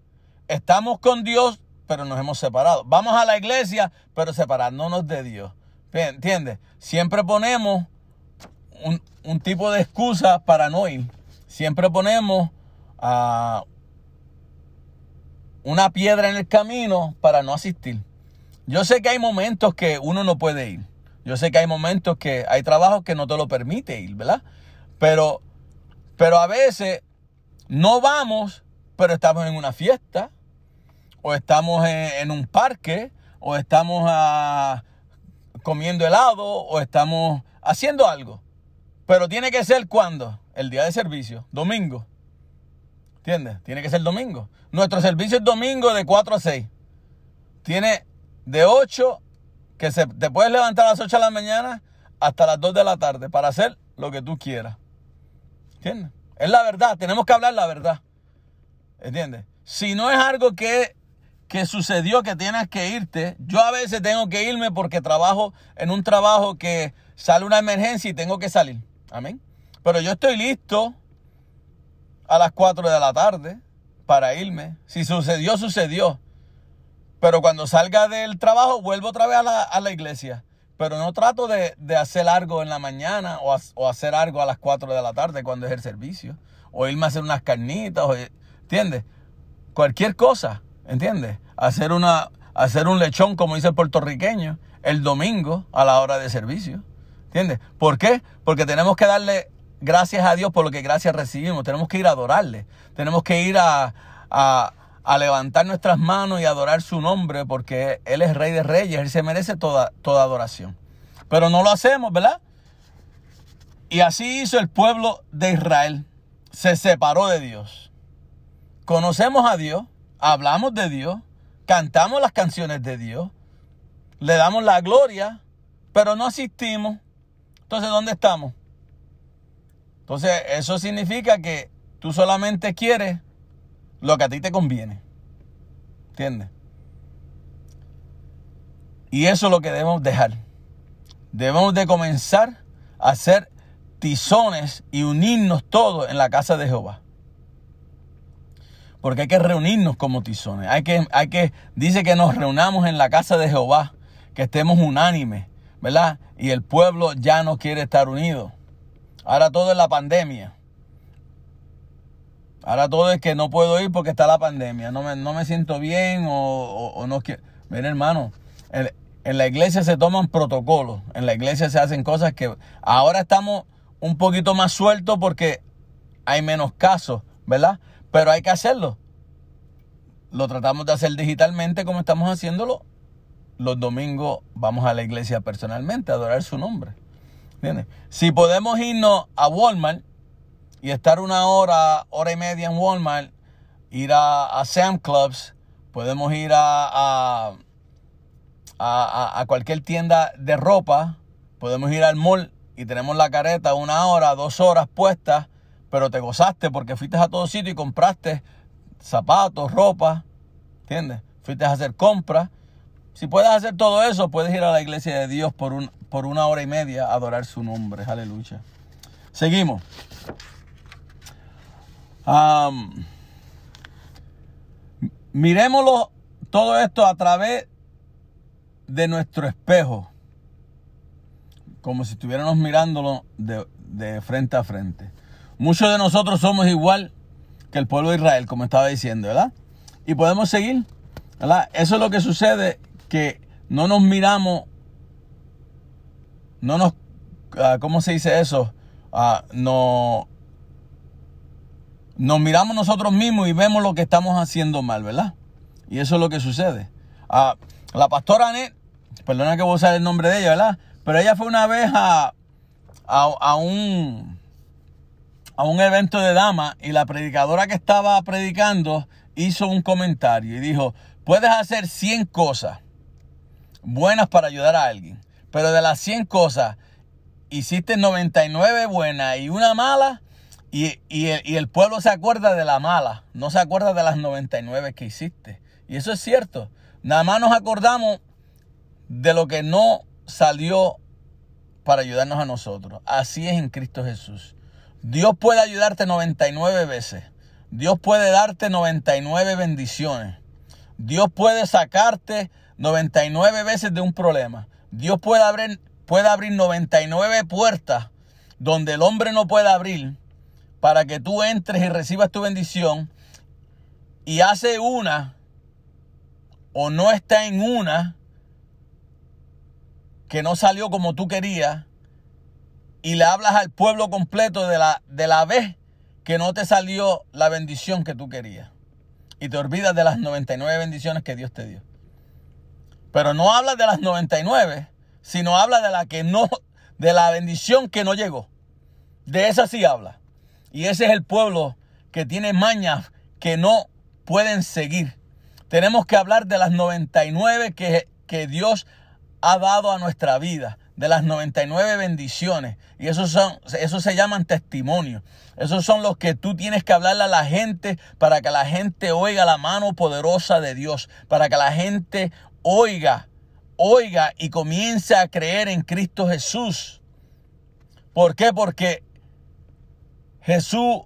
Estamos con Dios, pero nos hemos separado. Vamos a la iglesia, pero separándonos de Dios. ¿Entiendes? Siempre ponemos un, un tipo de excusa para no ir. Siempre ponemos ah, una piedra en el camino para no asistir. Yo sé que hay momentos que uno no puede ir. Yo sé que hay momentos que hay trabajos que no te lo permite ir, ¿verdad? Pero, pero a veces no vamos, pero estamos en una fiesta, o estamos en, un parque, o estamos ah, comiendo helado, o estamos haciendo algo. Pero tiene que ser cuando? El día de servicio, domingo. ¿Entiendes? Tiene que ser domingo. Nuestro servicio es domingo de 4 a 6. Tiene de 8, que se, te puedes levantar a las 8 de la mañana hasta las 2 de la tarde para hacer lo que tú quieras. ¿Entiendes? Es la verdad, tenemos que hablar la verdad. ¿Entiendes? Si no es algo que, que sucedió que tienes que irte, yo a veces tengo que irme porque trabajo en un trabajo que sale una emergencia y tengo que salir. Amén. Pero yo estoy listo a las 4 de la tarde para irme. Si sucedió, sucedió. Pero cuando salga del trabajo, vuelvo otra vez a la, a la iglesia. Pero no trato de, de hacer algo en la mañana o, ha- o hacer algo a las 4 de la tarde cuando es el servicio. O irme a hacer unas carnitas. O, ¿Entiendes? Cualquier cosa. ¿Entiendes? Hacer, una, hacer un lechón, como dice el puertorriqueño, el domingo a la hora de servicio. ¿Entiendes? ¿Por qué? Porque tenemos que darle gracias a Dios por lo que gracias recibimos. Tenemos que ir a adorarle. Tenemos que ir a, a, levantar nuestras manos y adorar su nombre porque Él es Rey de Reyes. Él se merece toda, toda adoración. Pero no lo hacemos, ¿verdad? Y así hizo el pueblo de Israel. Se separó de Dios. Conocemos a Dios, hablamos de Dios, cantamos las canciones de Dios, le damos la gloria, pero no asistimos. Entonces, ¿dónde estamos? Entonces, eso significa que tú solamente quieres lo que a ti te conviene. ¿Entiendes? Y eso es lo que debemos dejar. Debemos de comenzar a hacer tizones y unirnos todos en la casa de Jehová. Porque hay que reunirnos como tizones. Hay que, hay que, dice que nos reunamos en la casa de Jehová, que estemos unánimes, ¿verdad? Y el pueblo ya no quiere estar unido. Ahora todo es la pandemia. Ahora todo es que no puedo ir porque está la pandemia. No me, no me siento bien o, no quiero. Miren, hermano, en, en la iglesia se toman protocolos. En la iglesia se hacen cosas que ahora estamos un poquito más sueltos porque hay menos casos, ¿verdad? Pero hay que hacerlo. Lo tratamos de hacer digitalmente como estamos haciéndolo. Los domingos vamos a la iglesia personalmente a adorar su nombre. ¿Entiendes? Si podemos irnos a Walmart y estar una hora, hora y media en Walmart, ir a, a Sam Clubs, podemos ir a, a, a- a- cualquier tienda de ropa, podemos ir al mall y tenemos la careta una hora, dos horas puestas, pero te gozaste porque fuiste a todo sitio y compraste zapatos, ropa, ¿entiendes? Fuiste a hacer compras. Si puedes hacer todo eso, puedes ir a la iglesia de Dios por, un, por una hora y media a adorar su nombre. Aleluya. Seguimos. Am, miremoslo todo esto a través de nuestro espejo. Como si estuviéramos mirándolo de, de frente a frente. Muchos de nosotros somos igual que el pueblo de Israel, como estaba diciendo, ¿verdad? Y podemos seguir, ¿verdad? Eso es lo que sucede, que no nos miramos, no nos, ah, ¿cómo se dice eso? Ah, no, nos miramos nosotros mismos y vemos lo que estamos haciendo mal, ¿verdad? Y eso es lo que sucede. Ah, la pastora Anet, perdona que voy a usar el nombre de ella, ¿verdad? Pero ella fue una vez a, a, un a un evento de damas y la predicadora que estaba predicando hizo un comentario y dijo, puedes hacer 100 cosas buenas para ayudar a alguien, pero de las 100 cosas hiciste 99 buenas y una mala y, y el, y el pueblo se acuerda de la mala, no se acuerda de las 99 que hiciste. Y eso es cierto, nada más nos acordamos de lo que no salió para ayudarnos a nosotros. Así es en Cristo Jesús. Dios puede ayudarte 99 veces. Dios puede darte 99 bendiciones. Dios puede sacarte 99 veces de un problema. Dios puede abrir, puede abrir 99 puertas donde el hombre no puede abrir para que tú entres y recibas tu bendición. Y hace una o no está en una que no salió como tú querías y le hablas al pueblo completo de la, de la vez que no te salió la bendición que tú querías. Y te olvidas de las 99 bendiciones que Dios te dio. Pero no hablas de las 99, sino habla de la que no, de la bendición que no llegó. De esa sí habla. Y ese es el pueblo que tiene mañas que no pueden seguir. Tenemos que hablar de las 99 que, que Dios ha dado a nuestra vida, de las 99 bendiciones. Y esos, son, esos se llaman testimonios. Esos son los que tú tienes que hablarle a la gente para que la gente oiga la mano poderosa de Dios, para que la gente oiga, oiga y comience a creer en Cristo Jesús. ¿Por qué? Porque Jesús,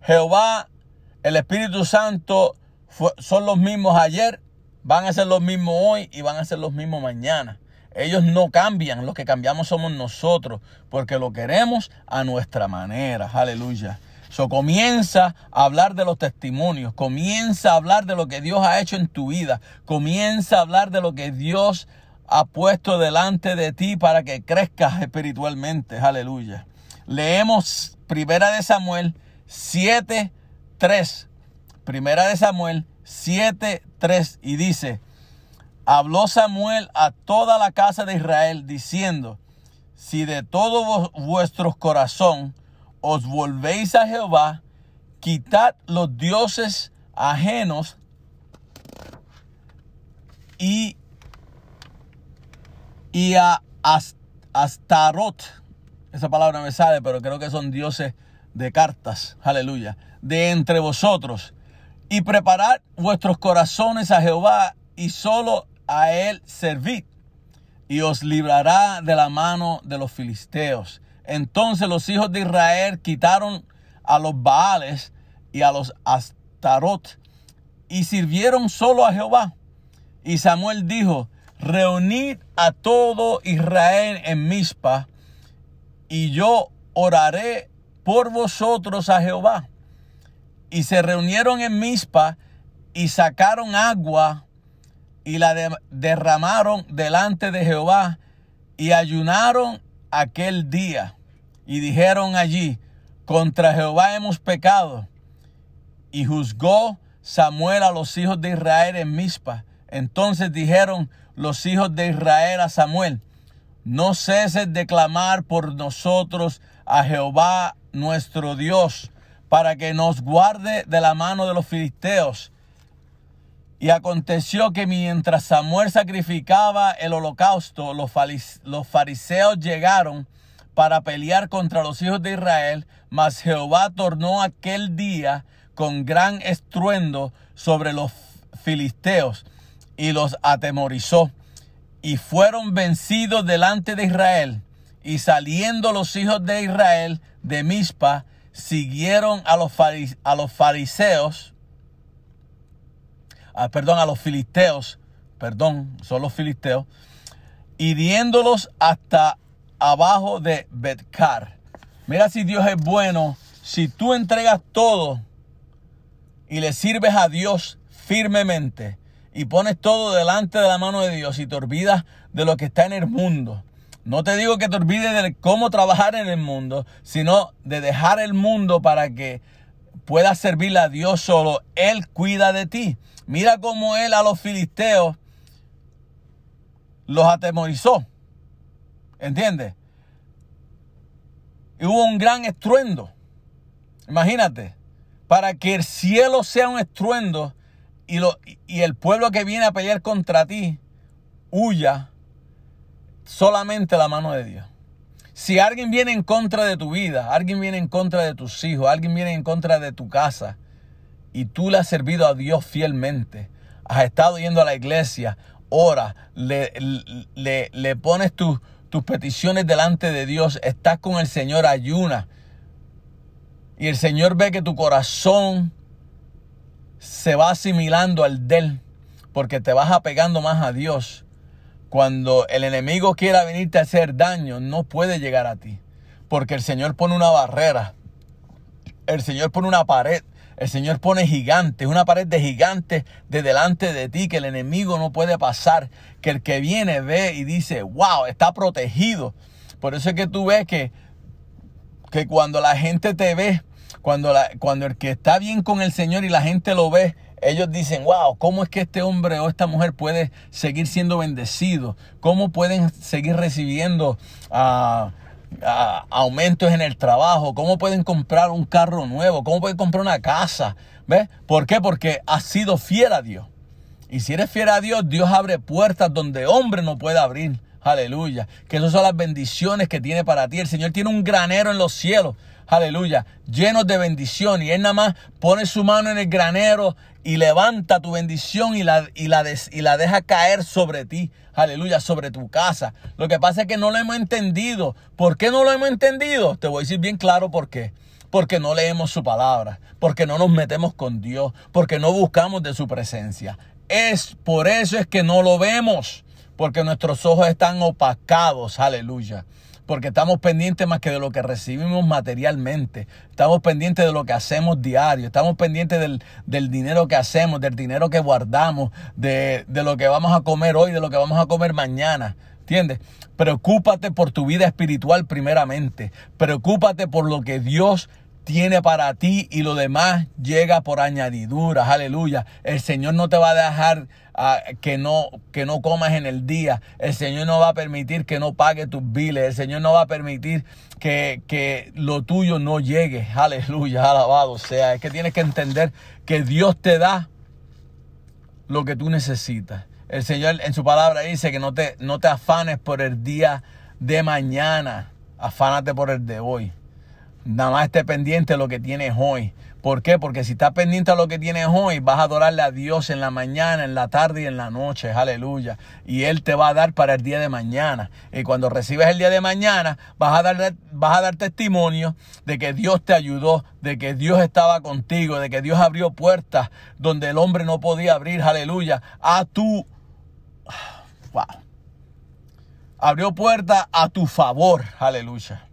Jehová, el Espíritu Santo son los mismos ayer, van a ser los mismos hoy y van a ser los mismos mañana. Ellos no cambian, lo que cambiamos somos nosotros, porque lo queremos a nuestra manera. Aleluya. So comienza a hablar de los testimonios, comienza a hablar de lo que Dios ha hecho en tu vida, comienza a hablar de lo que Dios ha puesto delante de ti para que crezcas espiritualmente. Aleluya. Leemos Primera de Samuel 7, 3. Primera de Samuel 7, 3 y dice, habló Samuel a toda la casa de Israel diciendo, si de todo vuestro corazón os volvéis a Jehová, quitad los dioses ajenos y y a As- Astarot. Esa palabra me sale, pero creo que son dioses de cartas. Aleluya. De entre vosotros. Y preparad vuestros corazones a Jehová y solo a él servid. Y os librará de la mano de los filisteos. Entonces los hijos de Israel quitaron a los Baales y a los Astarot y sirvieron solo a Jehová. Y Samuel dijo, reunid a todo Israel en Mizpa, y yo oraré por vosotros a Jehová. Y se reunieron en Mizpa y sacaron agua y la de- derramaron delante de Jehová y ayunaron aquel día. Y dijeron allí, contra Jehová hemos pecado. Y juzgó Samuel a los hijos de Israel en Mizpa. Entonces dijeron los hijos de Israel a Samuel, no ceses de clamar por nosotros a Jehová nuestro Dios, para que nos guarde de la mano de los filisteos. Y aconteció que mientras Samuel sacrificaba el holocausto, los, fariseos llegaron para pelear contra los hijos de Israel, mas Jehová tornó aquel día con gran estruendo sobre los filisteos y los atemorizó. Y fueron vencidos delante de Israel. Y saliendo los hijos de Israel de Mizpa, siguieron a los, a los fariseos ah, perdón, a los filisteos, perdón, son los filisteos, hiriéndolos hasta abajo de Betcar. Mira si Dios es bueno, si tú entregas todo y le sirves a Dios firmemente y pones todo delante de la mano de Dios y te olvidas de lo que está en el mundo. No te digo que te olvides de cómo trabajar en el mundo, sino de dejar el mundo para que puedas servirle a Dios solo. Él cuida de ti. Mira cómo él a los filisteos los atemorizó. ¿Entiendes? Y hubo un gran estruendo. Imagínate, para que el cielo sea un estruendo y, lo, y el pueblo que viene a pelear contra ti huya solamente la mano de Dios. Si alguien viene en contra de tu vida, alguien viene en contra de tus hijos, alguien viene en contra de tu casa, y tú le has servido a Dios fielmente, has estado yendo a la iglesia, ora, le, le, le pones tus, tus peticiones delante de Dios, estás con el Señor, ayuna, y el Señor ve que tu corazón se va asimilando al de Él, porque te vas apegando más a Dios. Cuando el enemigo quiera venirte a hacer daño, no puede llegar a ti. Porque el Señor pone una barrera. El Señor pone una pared. El Señor pone gigantes, una pared de gigantes de delante de ti que el enemigo no puede pasar. Que el que viene ve y dice, wow, está protegido. Por eso es que tú ves que, que cuando la gente te ve, cuando, la, cuando el que está bien con el Señor y la gente lo ve, ellos dicen, wow, ¿cómo es que este hombre o esta mujer puede seguir siendo bendecido? ¿Cómo pueden seguir recibiendo ah, aumentos en el trabajo? ¿Cómo pueden comprar un carro nuevo? ¿Cómo pueden comprar una casa? ¿Ves? ¿Por qué? Porque has sido fiel a Dios. Y si eres fiel a Dios, Dios abre puertas donde hombre no puede abrir. Aleluya. Que esas son las bendiciones que tiene para ti. El Señor tiene un granero en los cielos. Aleluya. Llenos de bendición. Y Él nada más pone su mano en el granero y levanta tu bendición y la, y la, des, y la deja caer sobre ti. Aleluya. Sobre tu casa. Lo que pasa es que no lo hemos entendido. ¿Por qué no lo hemos entendido? Te voy a decir bien claro por qué. Porque no leemos su palabra. Porque no nos metemos con Dios. Porque no buscamos de su presencia. Es por eso es que no lo vemos porque nuestros ojos están opacados, aleluya. Porque estamos pendientes más que de lo que recibimos materialmente. Estamos pendientes de lo que hacemos diario. Estamos pendientes del, del dinero que hacemos, del dinero que guardamos, de, de, lo que vamos a comer hoy, de lo que vamos a comer mañana. ¿Entiendes? Preocúpate por tu vida espiritual primeramente. Preocúpate por lo que Dios tiene para ti y lo demás llega por añadiduras. Aleluya. El Señor no te va a dejar uh, que, no, que no comas en el día. El Señor no va a permitir que no pague tus biles. El Señor no va a permitir que, que lo tuyo no llegue. Aleluya. Alabado sea. Es que tienes que entender que Dios te da lo que tú necesitas. El Señor en su palabra dice que no te, no te afanes por el día de mañana, afánate por el de hoy. Nada más esté pendiente lo que tienes hoy. ¿Por qué? Porque si estás pendiente de lo que tienes hoy, vas a adorarle a Dios en la mañana, en la tarde y en la noche. Aleluya. Y Él te va a dar para el día de mañana. Y cuando recibes el día de mañana, vas a dar, vas a dar testimonio de que Dios te ayudó, de que Dios estaba contigo, de que Dios abrió puertas donde el hombre no podía abrir. Aleluya. A tu... Wow. Abrió puertas a tu favor. Aleluya.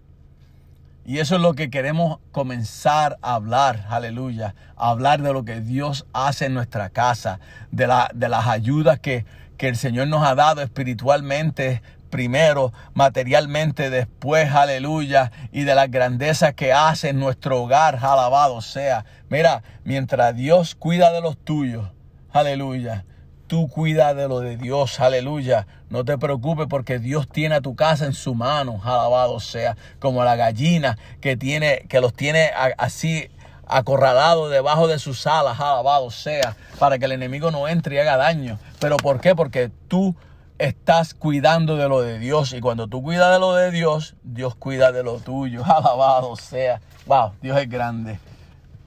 Y eso es lo que queremos comenzar a hablar, aleluya. Hablar de lo que Dios hace en nuestra casa, de, la, las ayudas que, que el Señor nos ha dado espiritualmente primero, materialmente después, aleluya, y de las grandezas que hace en nuestro hogar, alabado sea. Mira, mientras Dios cuida de los tuyos, aleluya, tú cuida de lo de Dios, aleluya. No te preocupes porque Dios tiene a tu casa en su mano, alabado sea, como la gallina que tiene, que los tiene así acorralados debajo de sus alas, alabado sea, para que el enemigo no entre y haga daño. ¿Pero por qué? Porque tú estás cuidando de lo de Dios y cuando tú cuidas de lo de Dios, Dios cuida de lo tuyo, alabado sea. Wow, Dios es grande,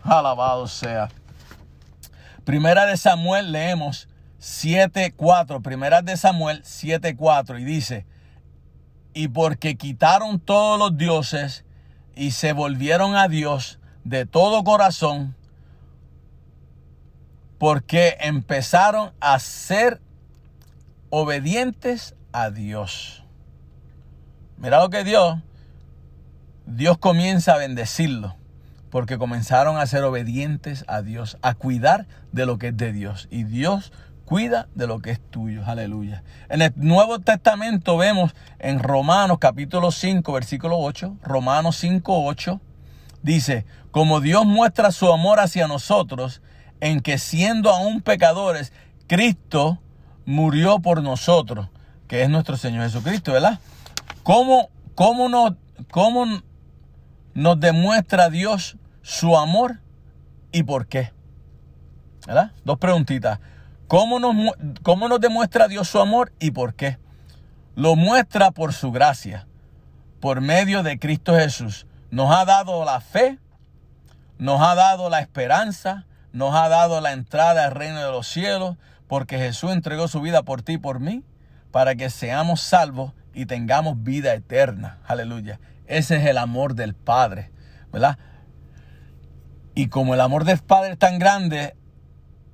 alabado sea. Primera de Samuel leemos 7.4. Primera de Samuel 7.4 y dice, y porque quitaron todos los dioses y se volvieron a Dios de todo corazón, porque empezaron a ser obedientes a Dios. Mira lo que Dios, Dios comienza a bendecirlo porque comenzaron a ser obedientes a Dios, a cuidar de lo que es de Dios. Y Dios cuida de lo que es tuyo. Aleluya. En el Nuevo Testamento vemos en Romanos capítulo 5, versículo 8, Romanos 5, 8, dice, como Dios muestra su amor hacia nosotros, en que siendo aún pecadores, Cristo murió por nosotros, que es nuestro Señor Jesucristo, ¿verdad? ¿Cómo, cómo, nos, cómo nos demuestra Dios su amor y por qué? ¿Verdad? Dos preguntitas. ¿Cómo nos, ¿Cómo nos demuestra Dios su amor y por qué? Lo muestra por su gracia, por medio de Cristo Jesús. Nos ha dado la fe, nos ha dado la esperanza, nos ha dado la entrada al reino de los cielos, porque Jesús entregó su vida por ti y por mí, para que seamos salvos y tengamos vida eterna. Aleluya. Ese es el amor del Padre, ¿verdad? Y como el amor del Padre es tan grande,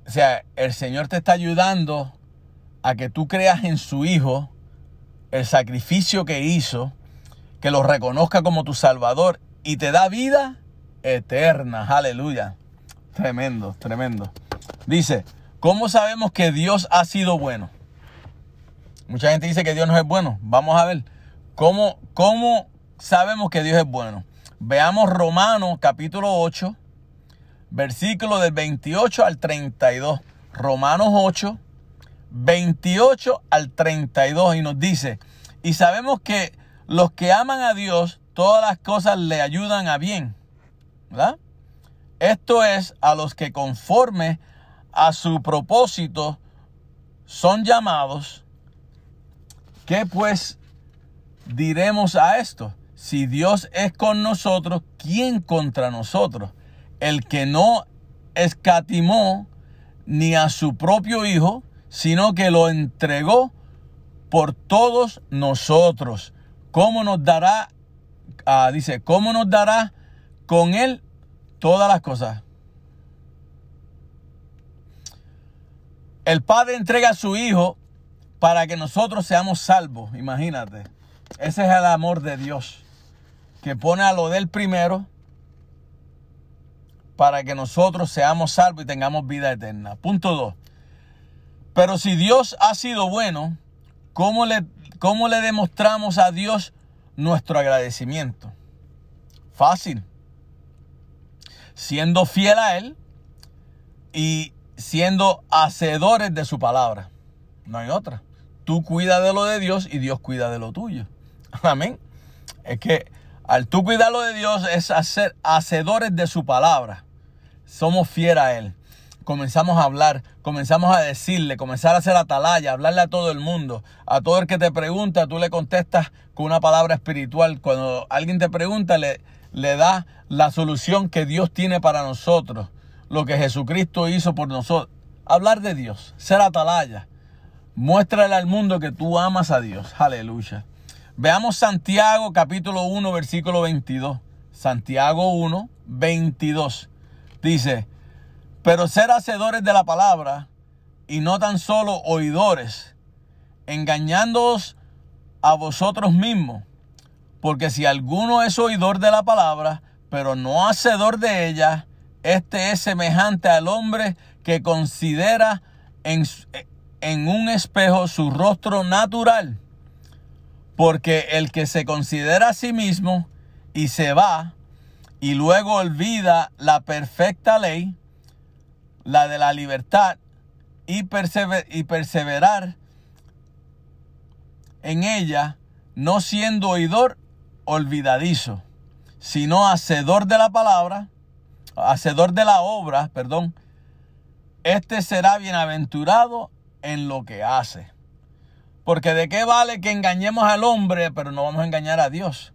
o sea, el Señor te está ayudando a que tú creas en su Hijo, el sacrificio que hizo, que lo reconozca como tu Salvador y te da vida eterna. Aleluya. Tremendo, tremendo. Dice, ¿cómo sabemos que Dios ha sido bueno? Mucha gente dice que Dios no es bueno. Vamos a ver, ¿cómo, cómo sabemos que Dios es bueno? Veamos Romanos capítulo 8, versículo del 28 al 32. Romanos 8, 28 al 32 y nos dice, y sabemos que los que aman a Dios, todas las cosas le ayudan a bien, ¿verdad? Esto es a los que conforme a su propósito son llamados. ¿Qué pues diremos a esto? Si Dios es con nosotros, ¿quién contra nosotros? El que no escatimó ni a su propio Hijo, sino que lo entregó por todos nosotros. ¿Cómo nos dará? ah, dice, ¿cómo nos dará con él todas las cosas? El Padre entrega a su Hijo para que nosotros seamos salvos. Imagínate. Ese es el amor de Dios. Que pone a lo del primero para que nosotros seamos salvos y tengamos vida eterna. Punto 2. Pero si Dios ha sido bueno, ¿cómo le, ¿cómo le demostramos a Dios nuestro agradecimiento? Fácil. Siendo fiel a Él y siendo hacedores de su palabra. No hay otra. Tú cuidas de lo de Dios y Dios cuida de lo tuyo. Amén. Es que al tú cuidar lo de Dios es hacer hacedores de su palabra. Somos fieles a Él. comenzamos a hablar, comenzamos a decirle, comenzar a hacer atalaya, hablarle a todo el mundo. A todo el que te pregunta, tú le contestas con una palabra espiritual. Cuando alguien te pregunta, le, le da la solución que Dios tiene para nosotros, lo que Jesucristo hizo por nosotros. Hablar de Dios, ser atalaya. Muéstrale al mundo que tú amas a Dios. Aleluya. Veamos Santiago capítulo 1 versículo 22. Santiago 1, 22. Dice, pero ser hacedores de la palabra y no tan solo oidores, engañándoos a vosotros mismos. Porque si alguno es oidor de la palabra, pero no hacedor de ella, este es semejante al hombre que considera en, en un espejo su rostro natural. Porque el que se considera a sí mismo y se va y luego olvida la perfecta ley, la de la libertad, y, persever- y perseverar en ella, no siendo oidor olvidadizo, sino hacedor de la palabra, hacedor de la obra, perdón, este será bienaventurado en lo que hace. Porque de qué vale que engañemos al hombre, pero no vamos a engañar a Dios.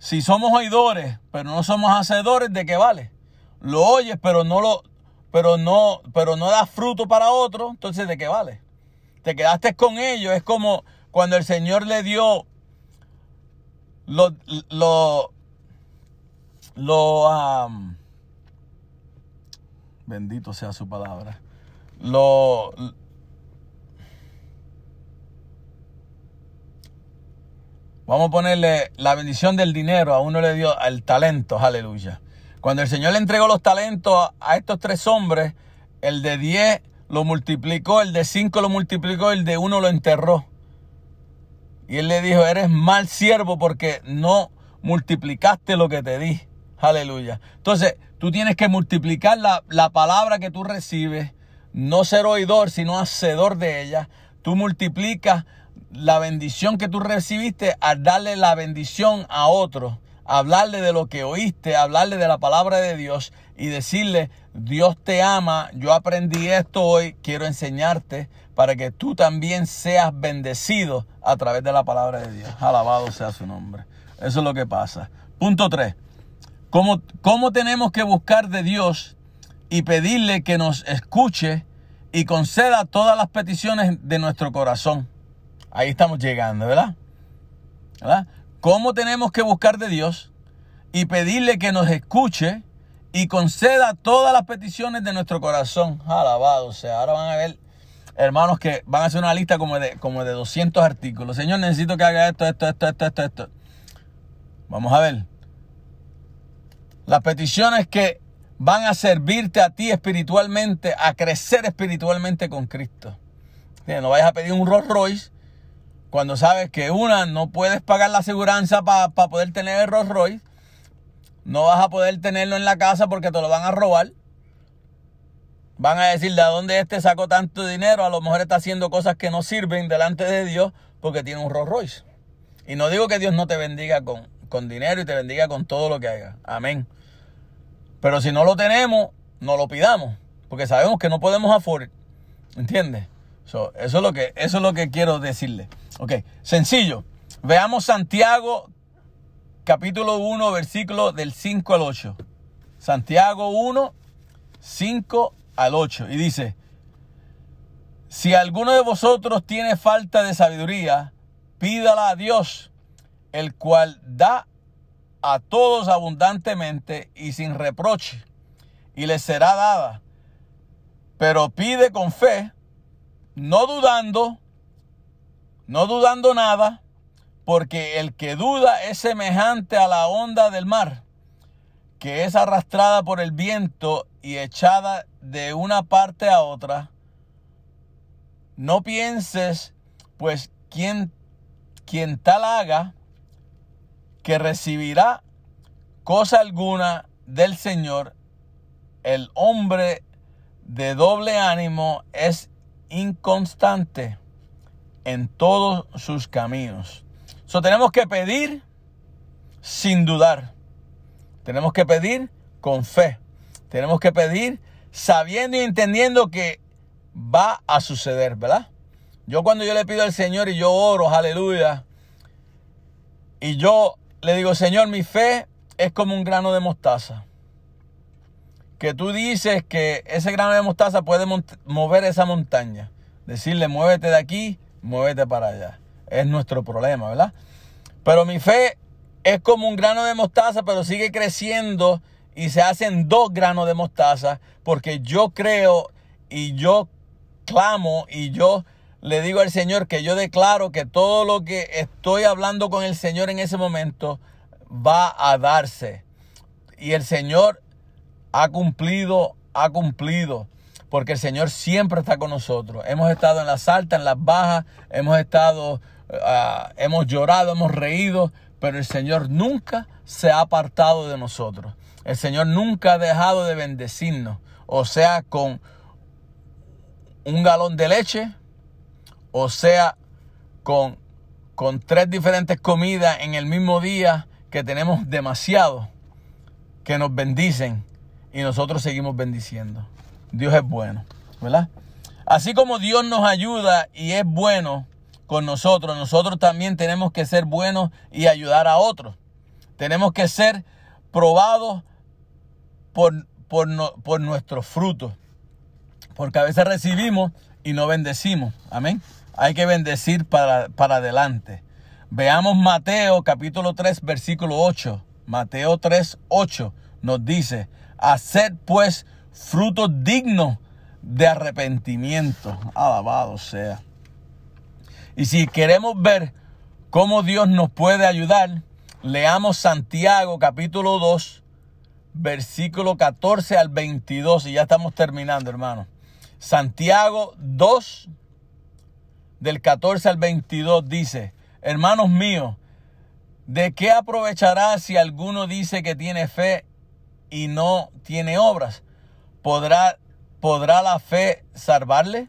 Si somos oidores, pero no somos hacedores, ¿de qué vale? Lo oyes, pero no lo, pero no, pero no das fruto para otro, entonces ¿de qué vale? Te quedaste con ellos. Es como cuando el Señor le dio lo, lo, bendito sea su palabra. Lo, Vamos a ponerle la bendición del dinero. A uno le dio el talento, aleluya. Cuando el Señor le entregó los talentos a estos tres hombres, el de 10 lo multiplicó, el de 5 lo multiplicó, el de 1 lo enterró. Y él le dijo, eres mal siervo porque no multiplicaste lo que te di. Aleluya. Entonces, tú tienes que multiplicar la, la palabra que tú recibes, no ser oidor, sino hacedor de ella. Tú multiplicas la bendición que tú recibiste al darle la bendición a otro, hablarle de lo que oíste, hablarle de la palabra de Dios y decirle, Dios te ama, yo aprendí esto hoy, quiero enseñarte para que tú también seas bendecido a través de la palabra de Dios. Alabado sea su nombre. Eso es lo que pasa. Punto 3. ¿Cómo, ¿Cómo tenemos que buscar de Dios y pedirle que nos escuche y conceda todas las peticiones de nuestro corazón? Ahí estamos llegando, ¿verdad? ¿verdad? ¿Cómo tenemos que buscar de Dios y pedirle que nos escuche y conceda todas las peticiones de nuestro corazón? Alabado. Sea, ahora van a ver hermanos que van a hacer una lista como de, como de 200 artículos. Señor, necesito que haga esto, esto, esto, esto, esto, esto. Vamos a ver. Las peticiones que van a servirte a ti espiritualmente, a crecer espiritualmente con Cristo. No vayas a pedir un Rolls Royce cuando sabes que una, no puedes pagar la aseguranza para poder tener el Rolls Royce. No vas a poder tenerlo en la casa porque te lo van a robar. Van a decir de dónde este sacó tanto dinero. A lo mejor está haciendo cosas que no sirven delante de Dios porque tiene un Rolls Royce. Y no digo que Dios no te bendiga con, con dinero y te bendiga con todo lo que haga. Amén. Pero si no lo tenemos, no lo pidamos. Porque sabemos que no podemos afford. ¿Entiendes? So, eso, es lo que, eso es lo que quiero decirle. Ok, sencillo. Veamos Santiago capítulo 1, versículo del 5 al 8. Santiago 1, 5 al 8. Y dice, si alguno de vosotros tiene falta de sabiduría, pídala a Dios, el cual da a todos abundantemente y sin reproche, y les será dada. Pero pide con fe, no dudando, no dudando nada, porque el que duda es semejante a la onda del mar, que es arrastrada por el viento y echada de una parte a otra. No pienses, pues, quien, quien tal haga, que recibirá cosa alguna del Señor. El hombre de doble ánimo es inconstante en todos sus caminos. So, tenemos que pedir sin dudar. Tenemos que pedir con fe. Tenemos que pedir sabiendo y entendiendo que va a suceder, ¿verdad? Yo cuando yo le pido al Señor y yo oro, aleluya, y yo le digo, Señor, mi fe es como un grano de mostaza. Que tú dices que ese grano de mostaza puede mover esa montaña. Decirle, muévete de aquí, muévete para allá. Es nuestro problema, ¿verdad? Pero mi fe es como un grano de mostaza, pero sigue creciendo y se hacen dos granos de mostaza porque yo creo y yo clamo y yo le digo al Señor que yo declaro que todo lo que estoy hablando con el Señor en ese momento va a darse. Y el Señor ha cumplido, ha cumplido. Porque el Señor siempre está con nosotros. Hemos estado en las altas, en las bajas, hemos estado, ah, hemos llorado, hemos reído, pero el Señor nunca se ha apartado de nosotros. El Señor nunca ha dejado de bendecirnos. O sea, con un galón de leche, o sea, con, con tres diferentes comidas en el mismo día que tenemos demasiado, que nos bendicen y nosotros seguimos bendiciendo. Dios es bueno, ¿verdad? Así como Dios nos ayuda y es bueno con nosotros, nosotros también tenemos que ser buenos y ayudar a otros. Tenemos que ser probados por, por, no- por nuestros frutos. Porque a veces recibimos y no bendecimos. Amén. Hay que bendecir para, para adelante. Veamos Mateo capítulo 3 versículo 8. Mateo 3, 8 nos dice, haced pues frutos dignos de arrepentimiento. Alabado sea. Y si queremos ver cómo Dios nos puede ayudar, leamos Santiago capítulo 2, versículo 14 al 22. Y ya estamos terminando, hermano. Santiago 2, del 14 al 22 dice, hermanos míos, ¿de qué aprovechará si alguno dice que tiene fe y no tiene obras? ¿Podrá, podrá la fe salvarle?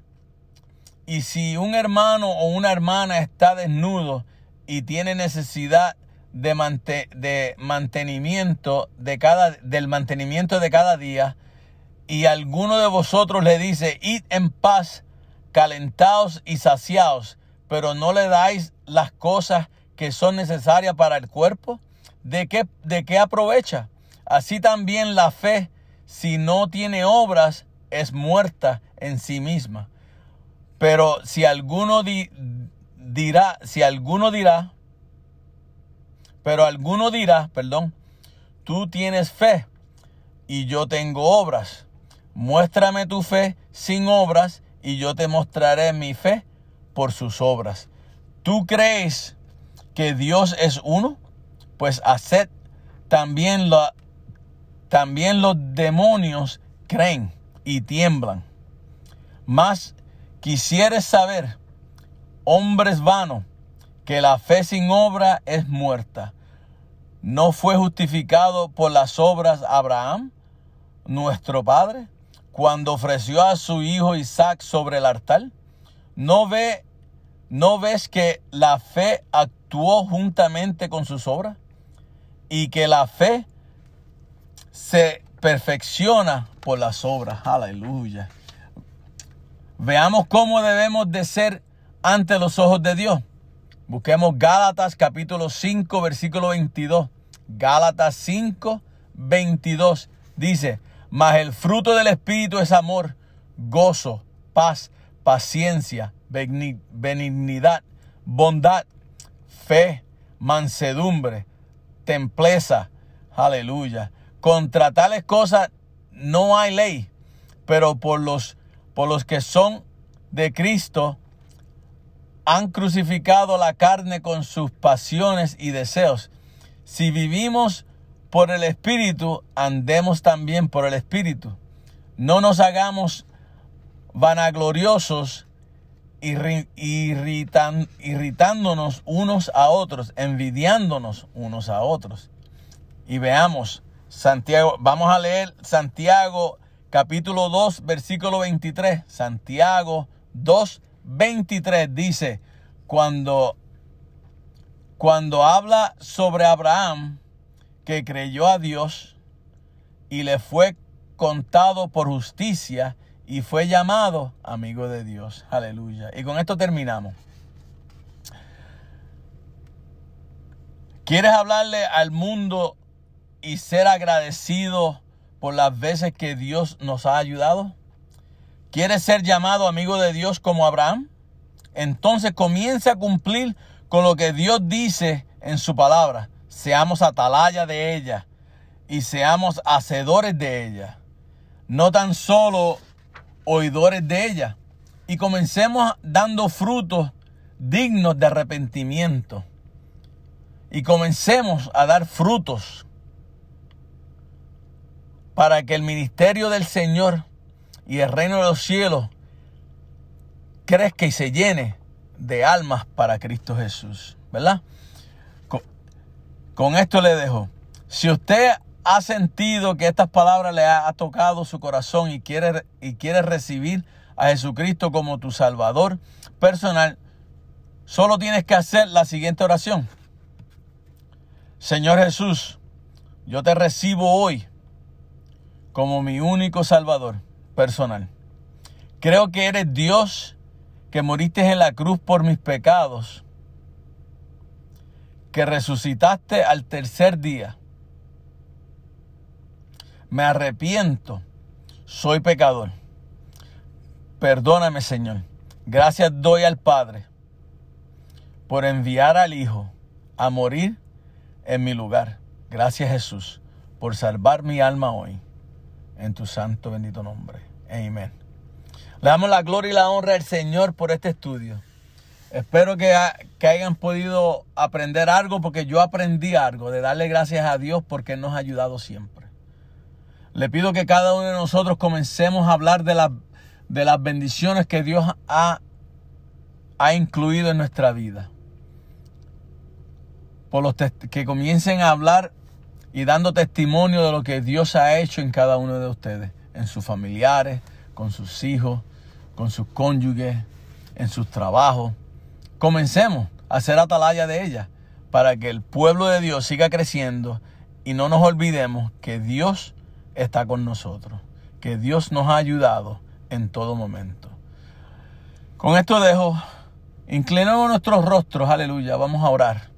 Y si un hermano o una hermana está desnudo y tiene necesidad de, mante- de mantenimiento de cada, del mantenimiento de cada día, y alguno de vosotros le dice, id en paz, calentaos y saciaos, pero no le dais las cosas que son necesarias para el cuerpo, ¿de qué, de qué aprovecha? Así también la fe, si no tiene obras, es muerta en sí misma. Pero si alguno di- dirá, si alguno dirá, pero alguno dirá, perdón, tú tienes fe y yo tengo obras. Muéstrame tu fe sin obras y yo te mostraré mi fe por sus obras. ¿Tú crees que Dios es uno? Pues haced también, la, también los demonios creen y tiemblan. Mas quisieres saber, hombres vanos, que la fe sin obra es muerta. ¿No fue justificado por las obras Abraham, nuestro padre, cuando ofreció a su hijo Isaac sobre el altar? ¿No, ve, ¿No ves que la fe actuó juntamente con sus obras? Y que la fe se perfecciona por las obras. Aleluya. Veamos cómo debemos de ser ante los ojos de Dios. Busquemos Gálatas capítulo 5 versículo 22. Gálatas 5 22 dice, mas el fruto del Espíritu es amor, gozo, paz, paciencia, benignidad, bondad, fe, mansedumbre, templeza. Aleluya. Contra tales cosas no hay ley, pero por los, por los que son de Cristo han crucificado la carne con sus pasiones y deseos. Si vivimos por el Espíritu, andemos también por el Espíritu. No nos hagamos vanagloriosos, irri- irritan- irritándonos unos a otros, envidiándonos unos a otros. Y veamos, Santiago, vamos a leer Santiago capítulo 2, versículo 23. Santiago 2, 23 dice, cuando, cuando habla sobre Abraham, que creyó a Dios y le fue contado por justicia y fue llamado amigo de Dios. Aleluya. Y con esto terminamos. ¿Quieres hablarle al mundo y ser agradecido por las veces que Dios nos ha ayudado? ¿Quieres ser llamado amigo de Dios como Abraham? Entonces comienza a cumplir con lo que Dios dice en su palabra. Seamos atalaya de ella y seamos hacedores de ella. No tan solo oidores de ella. Y comencemos dando frutos dignos de arrepentimiento. Y comencemos a dar frutos para que el ministerio del Señor y el reino de los cielos crezca y se llene de almas para Cristo Jesús. ¿Verdad? Con, esto le dejo. Si usted ha sentido que estas palabras le ha, ha tocado su corazón y quiere, y quiere recibir a Jesucristo como tu Salvador personal, solo tienes que hacer la siguiente oración. Señor Jesús, yo te recibo hoy como mi único Salvador personal. Creo que eres Dios que moriste en la cruz por mis pecados, que resucitaste al tercer día. Me arrepiento, soy pecador. Perdóname, Señor. Gracias doy al Padre por enviar al Hijo a morir en mi lugar. Gracias, Jesús, por salvar mi alma hoy. En tu santo bendito nombre. Amén. Le damos la gloria y la honra al Señor por este estudio. Espero que, ha- que hayan podido aprender algo porque yo aprendí algo, de darle gracias a Dios porque nos ha ayudado siempre. Le pido que cada uno de nosotros comencemos a hablar de, las de las bendiciones que Dios ha, ha incluido en nuestra vida. Por los que comiencen a hablar y dando testimonio de lo que Dios ha hecho en cada uno de ustedes, en sus familiares, con sus hijos, con sus cónyuges, en sus trabajos. Comencemos a hacer atalaya de ella para que el pueblo de Dios siga creciendo y no nos olvidemos que Dios está con nosotros, que Dios nos ha ayudado en todo momento. Con esto dejo, inclinemos nuestros rostros, aleluya, vamos a orar.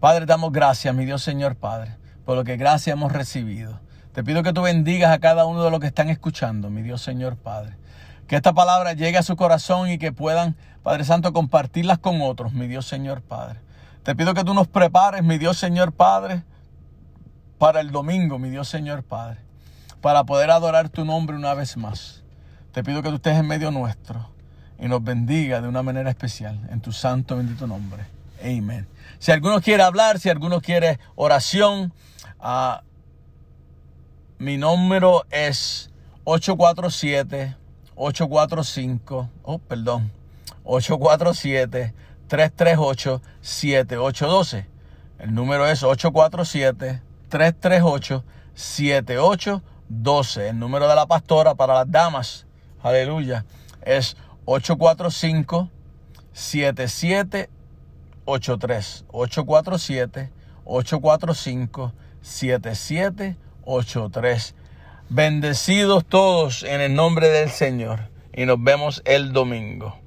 Padre, damos gracias, mi Dios Señor Padre, por lo que gracias hemos recibido. Te pido que tú bendigas a cada uno de los que están escuchando, mi Dios Señor Padre. Que esta palabra llegue a su corazón y que puedan, Padre Santo, compartirlas con otros, mi Dios Señor Padre. Te pido que tú nos prepares, mi Dios Señor Padre, para el domingo, mi Dios Señor Padre, para poder adorar tu nombre una vez más. Te pido que tú estés en medio nuestro y nos bendiga de una manera especial, en tu santo bendito nombre. Amén. Si alguno quiere hablar, si alguno quiere oración, mi número es 847 845, oh, perdón, 847 338 7812. El número es 847 338 7812. El número de la pastora para las damas, aleluya, es 845 77 83 847 845 7783 Bendecidos todos en el nombre del Señor y nos vemos el domingo.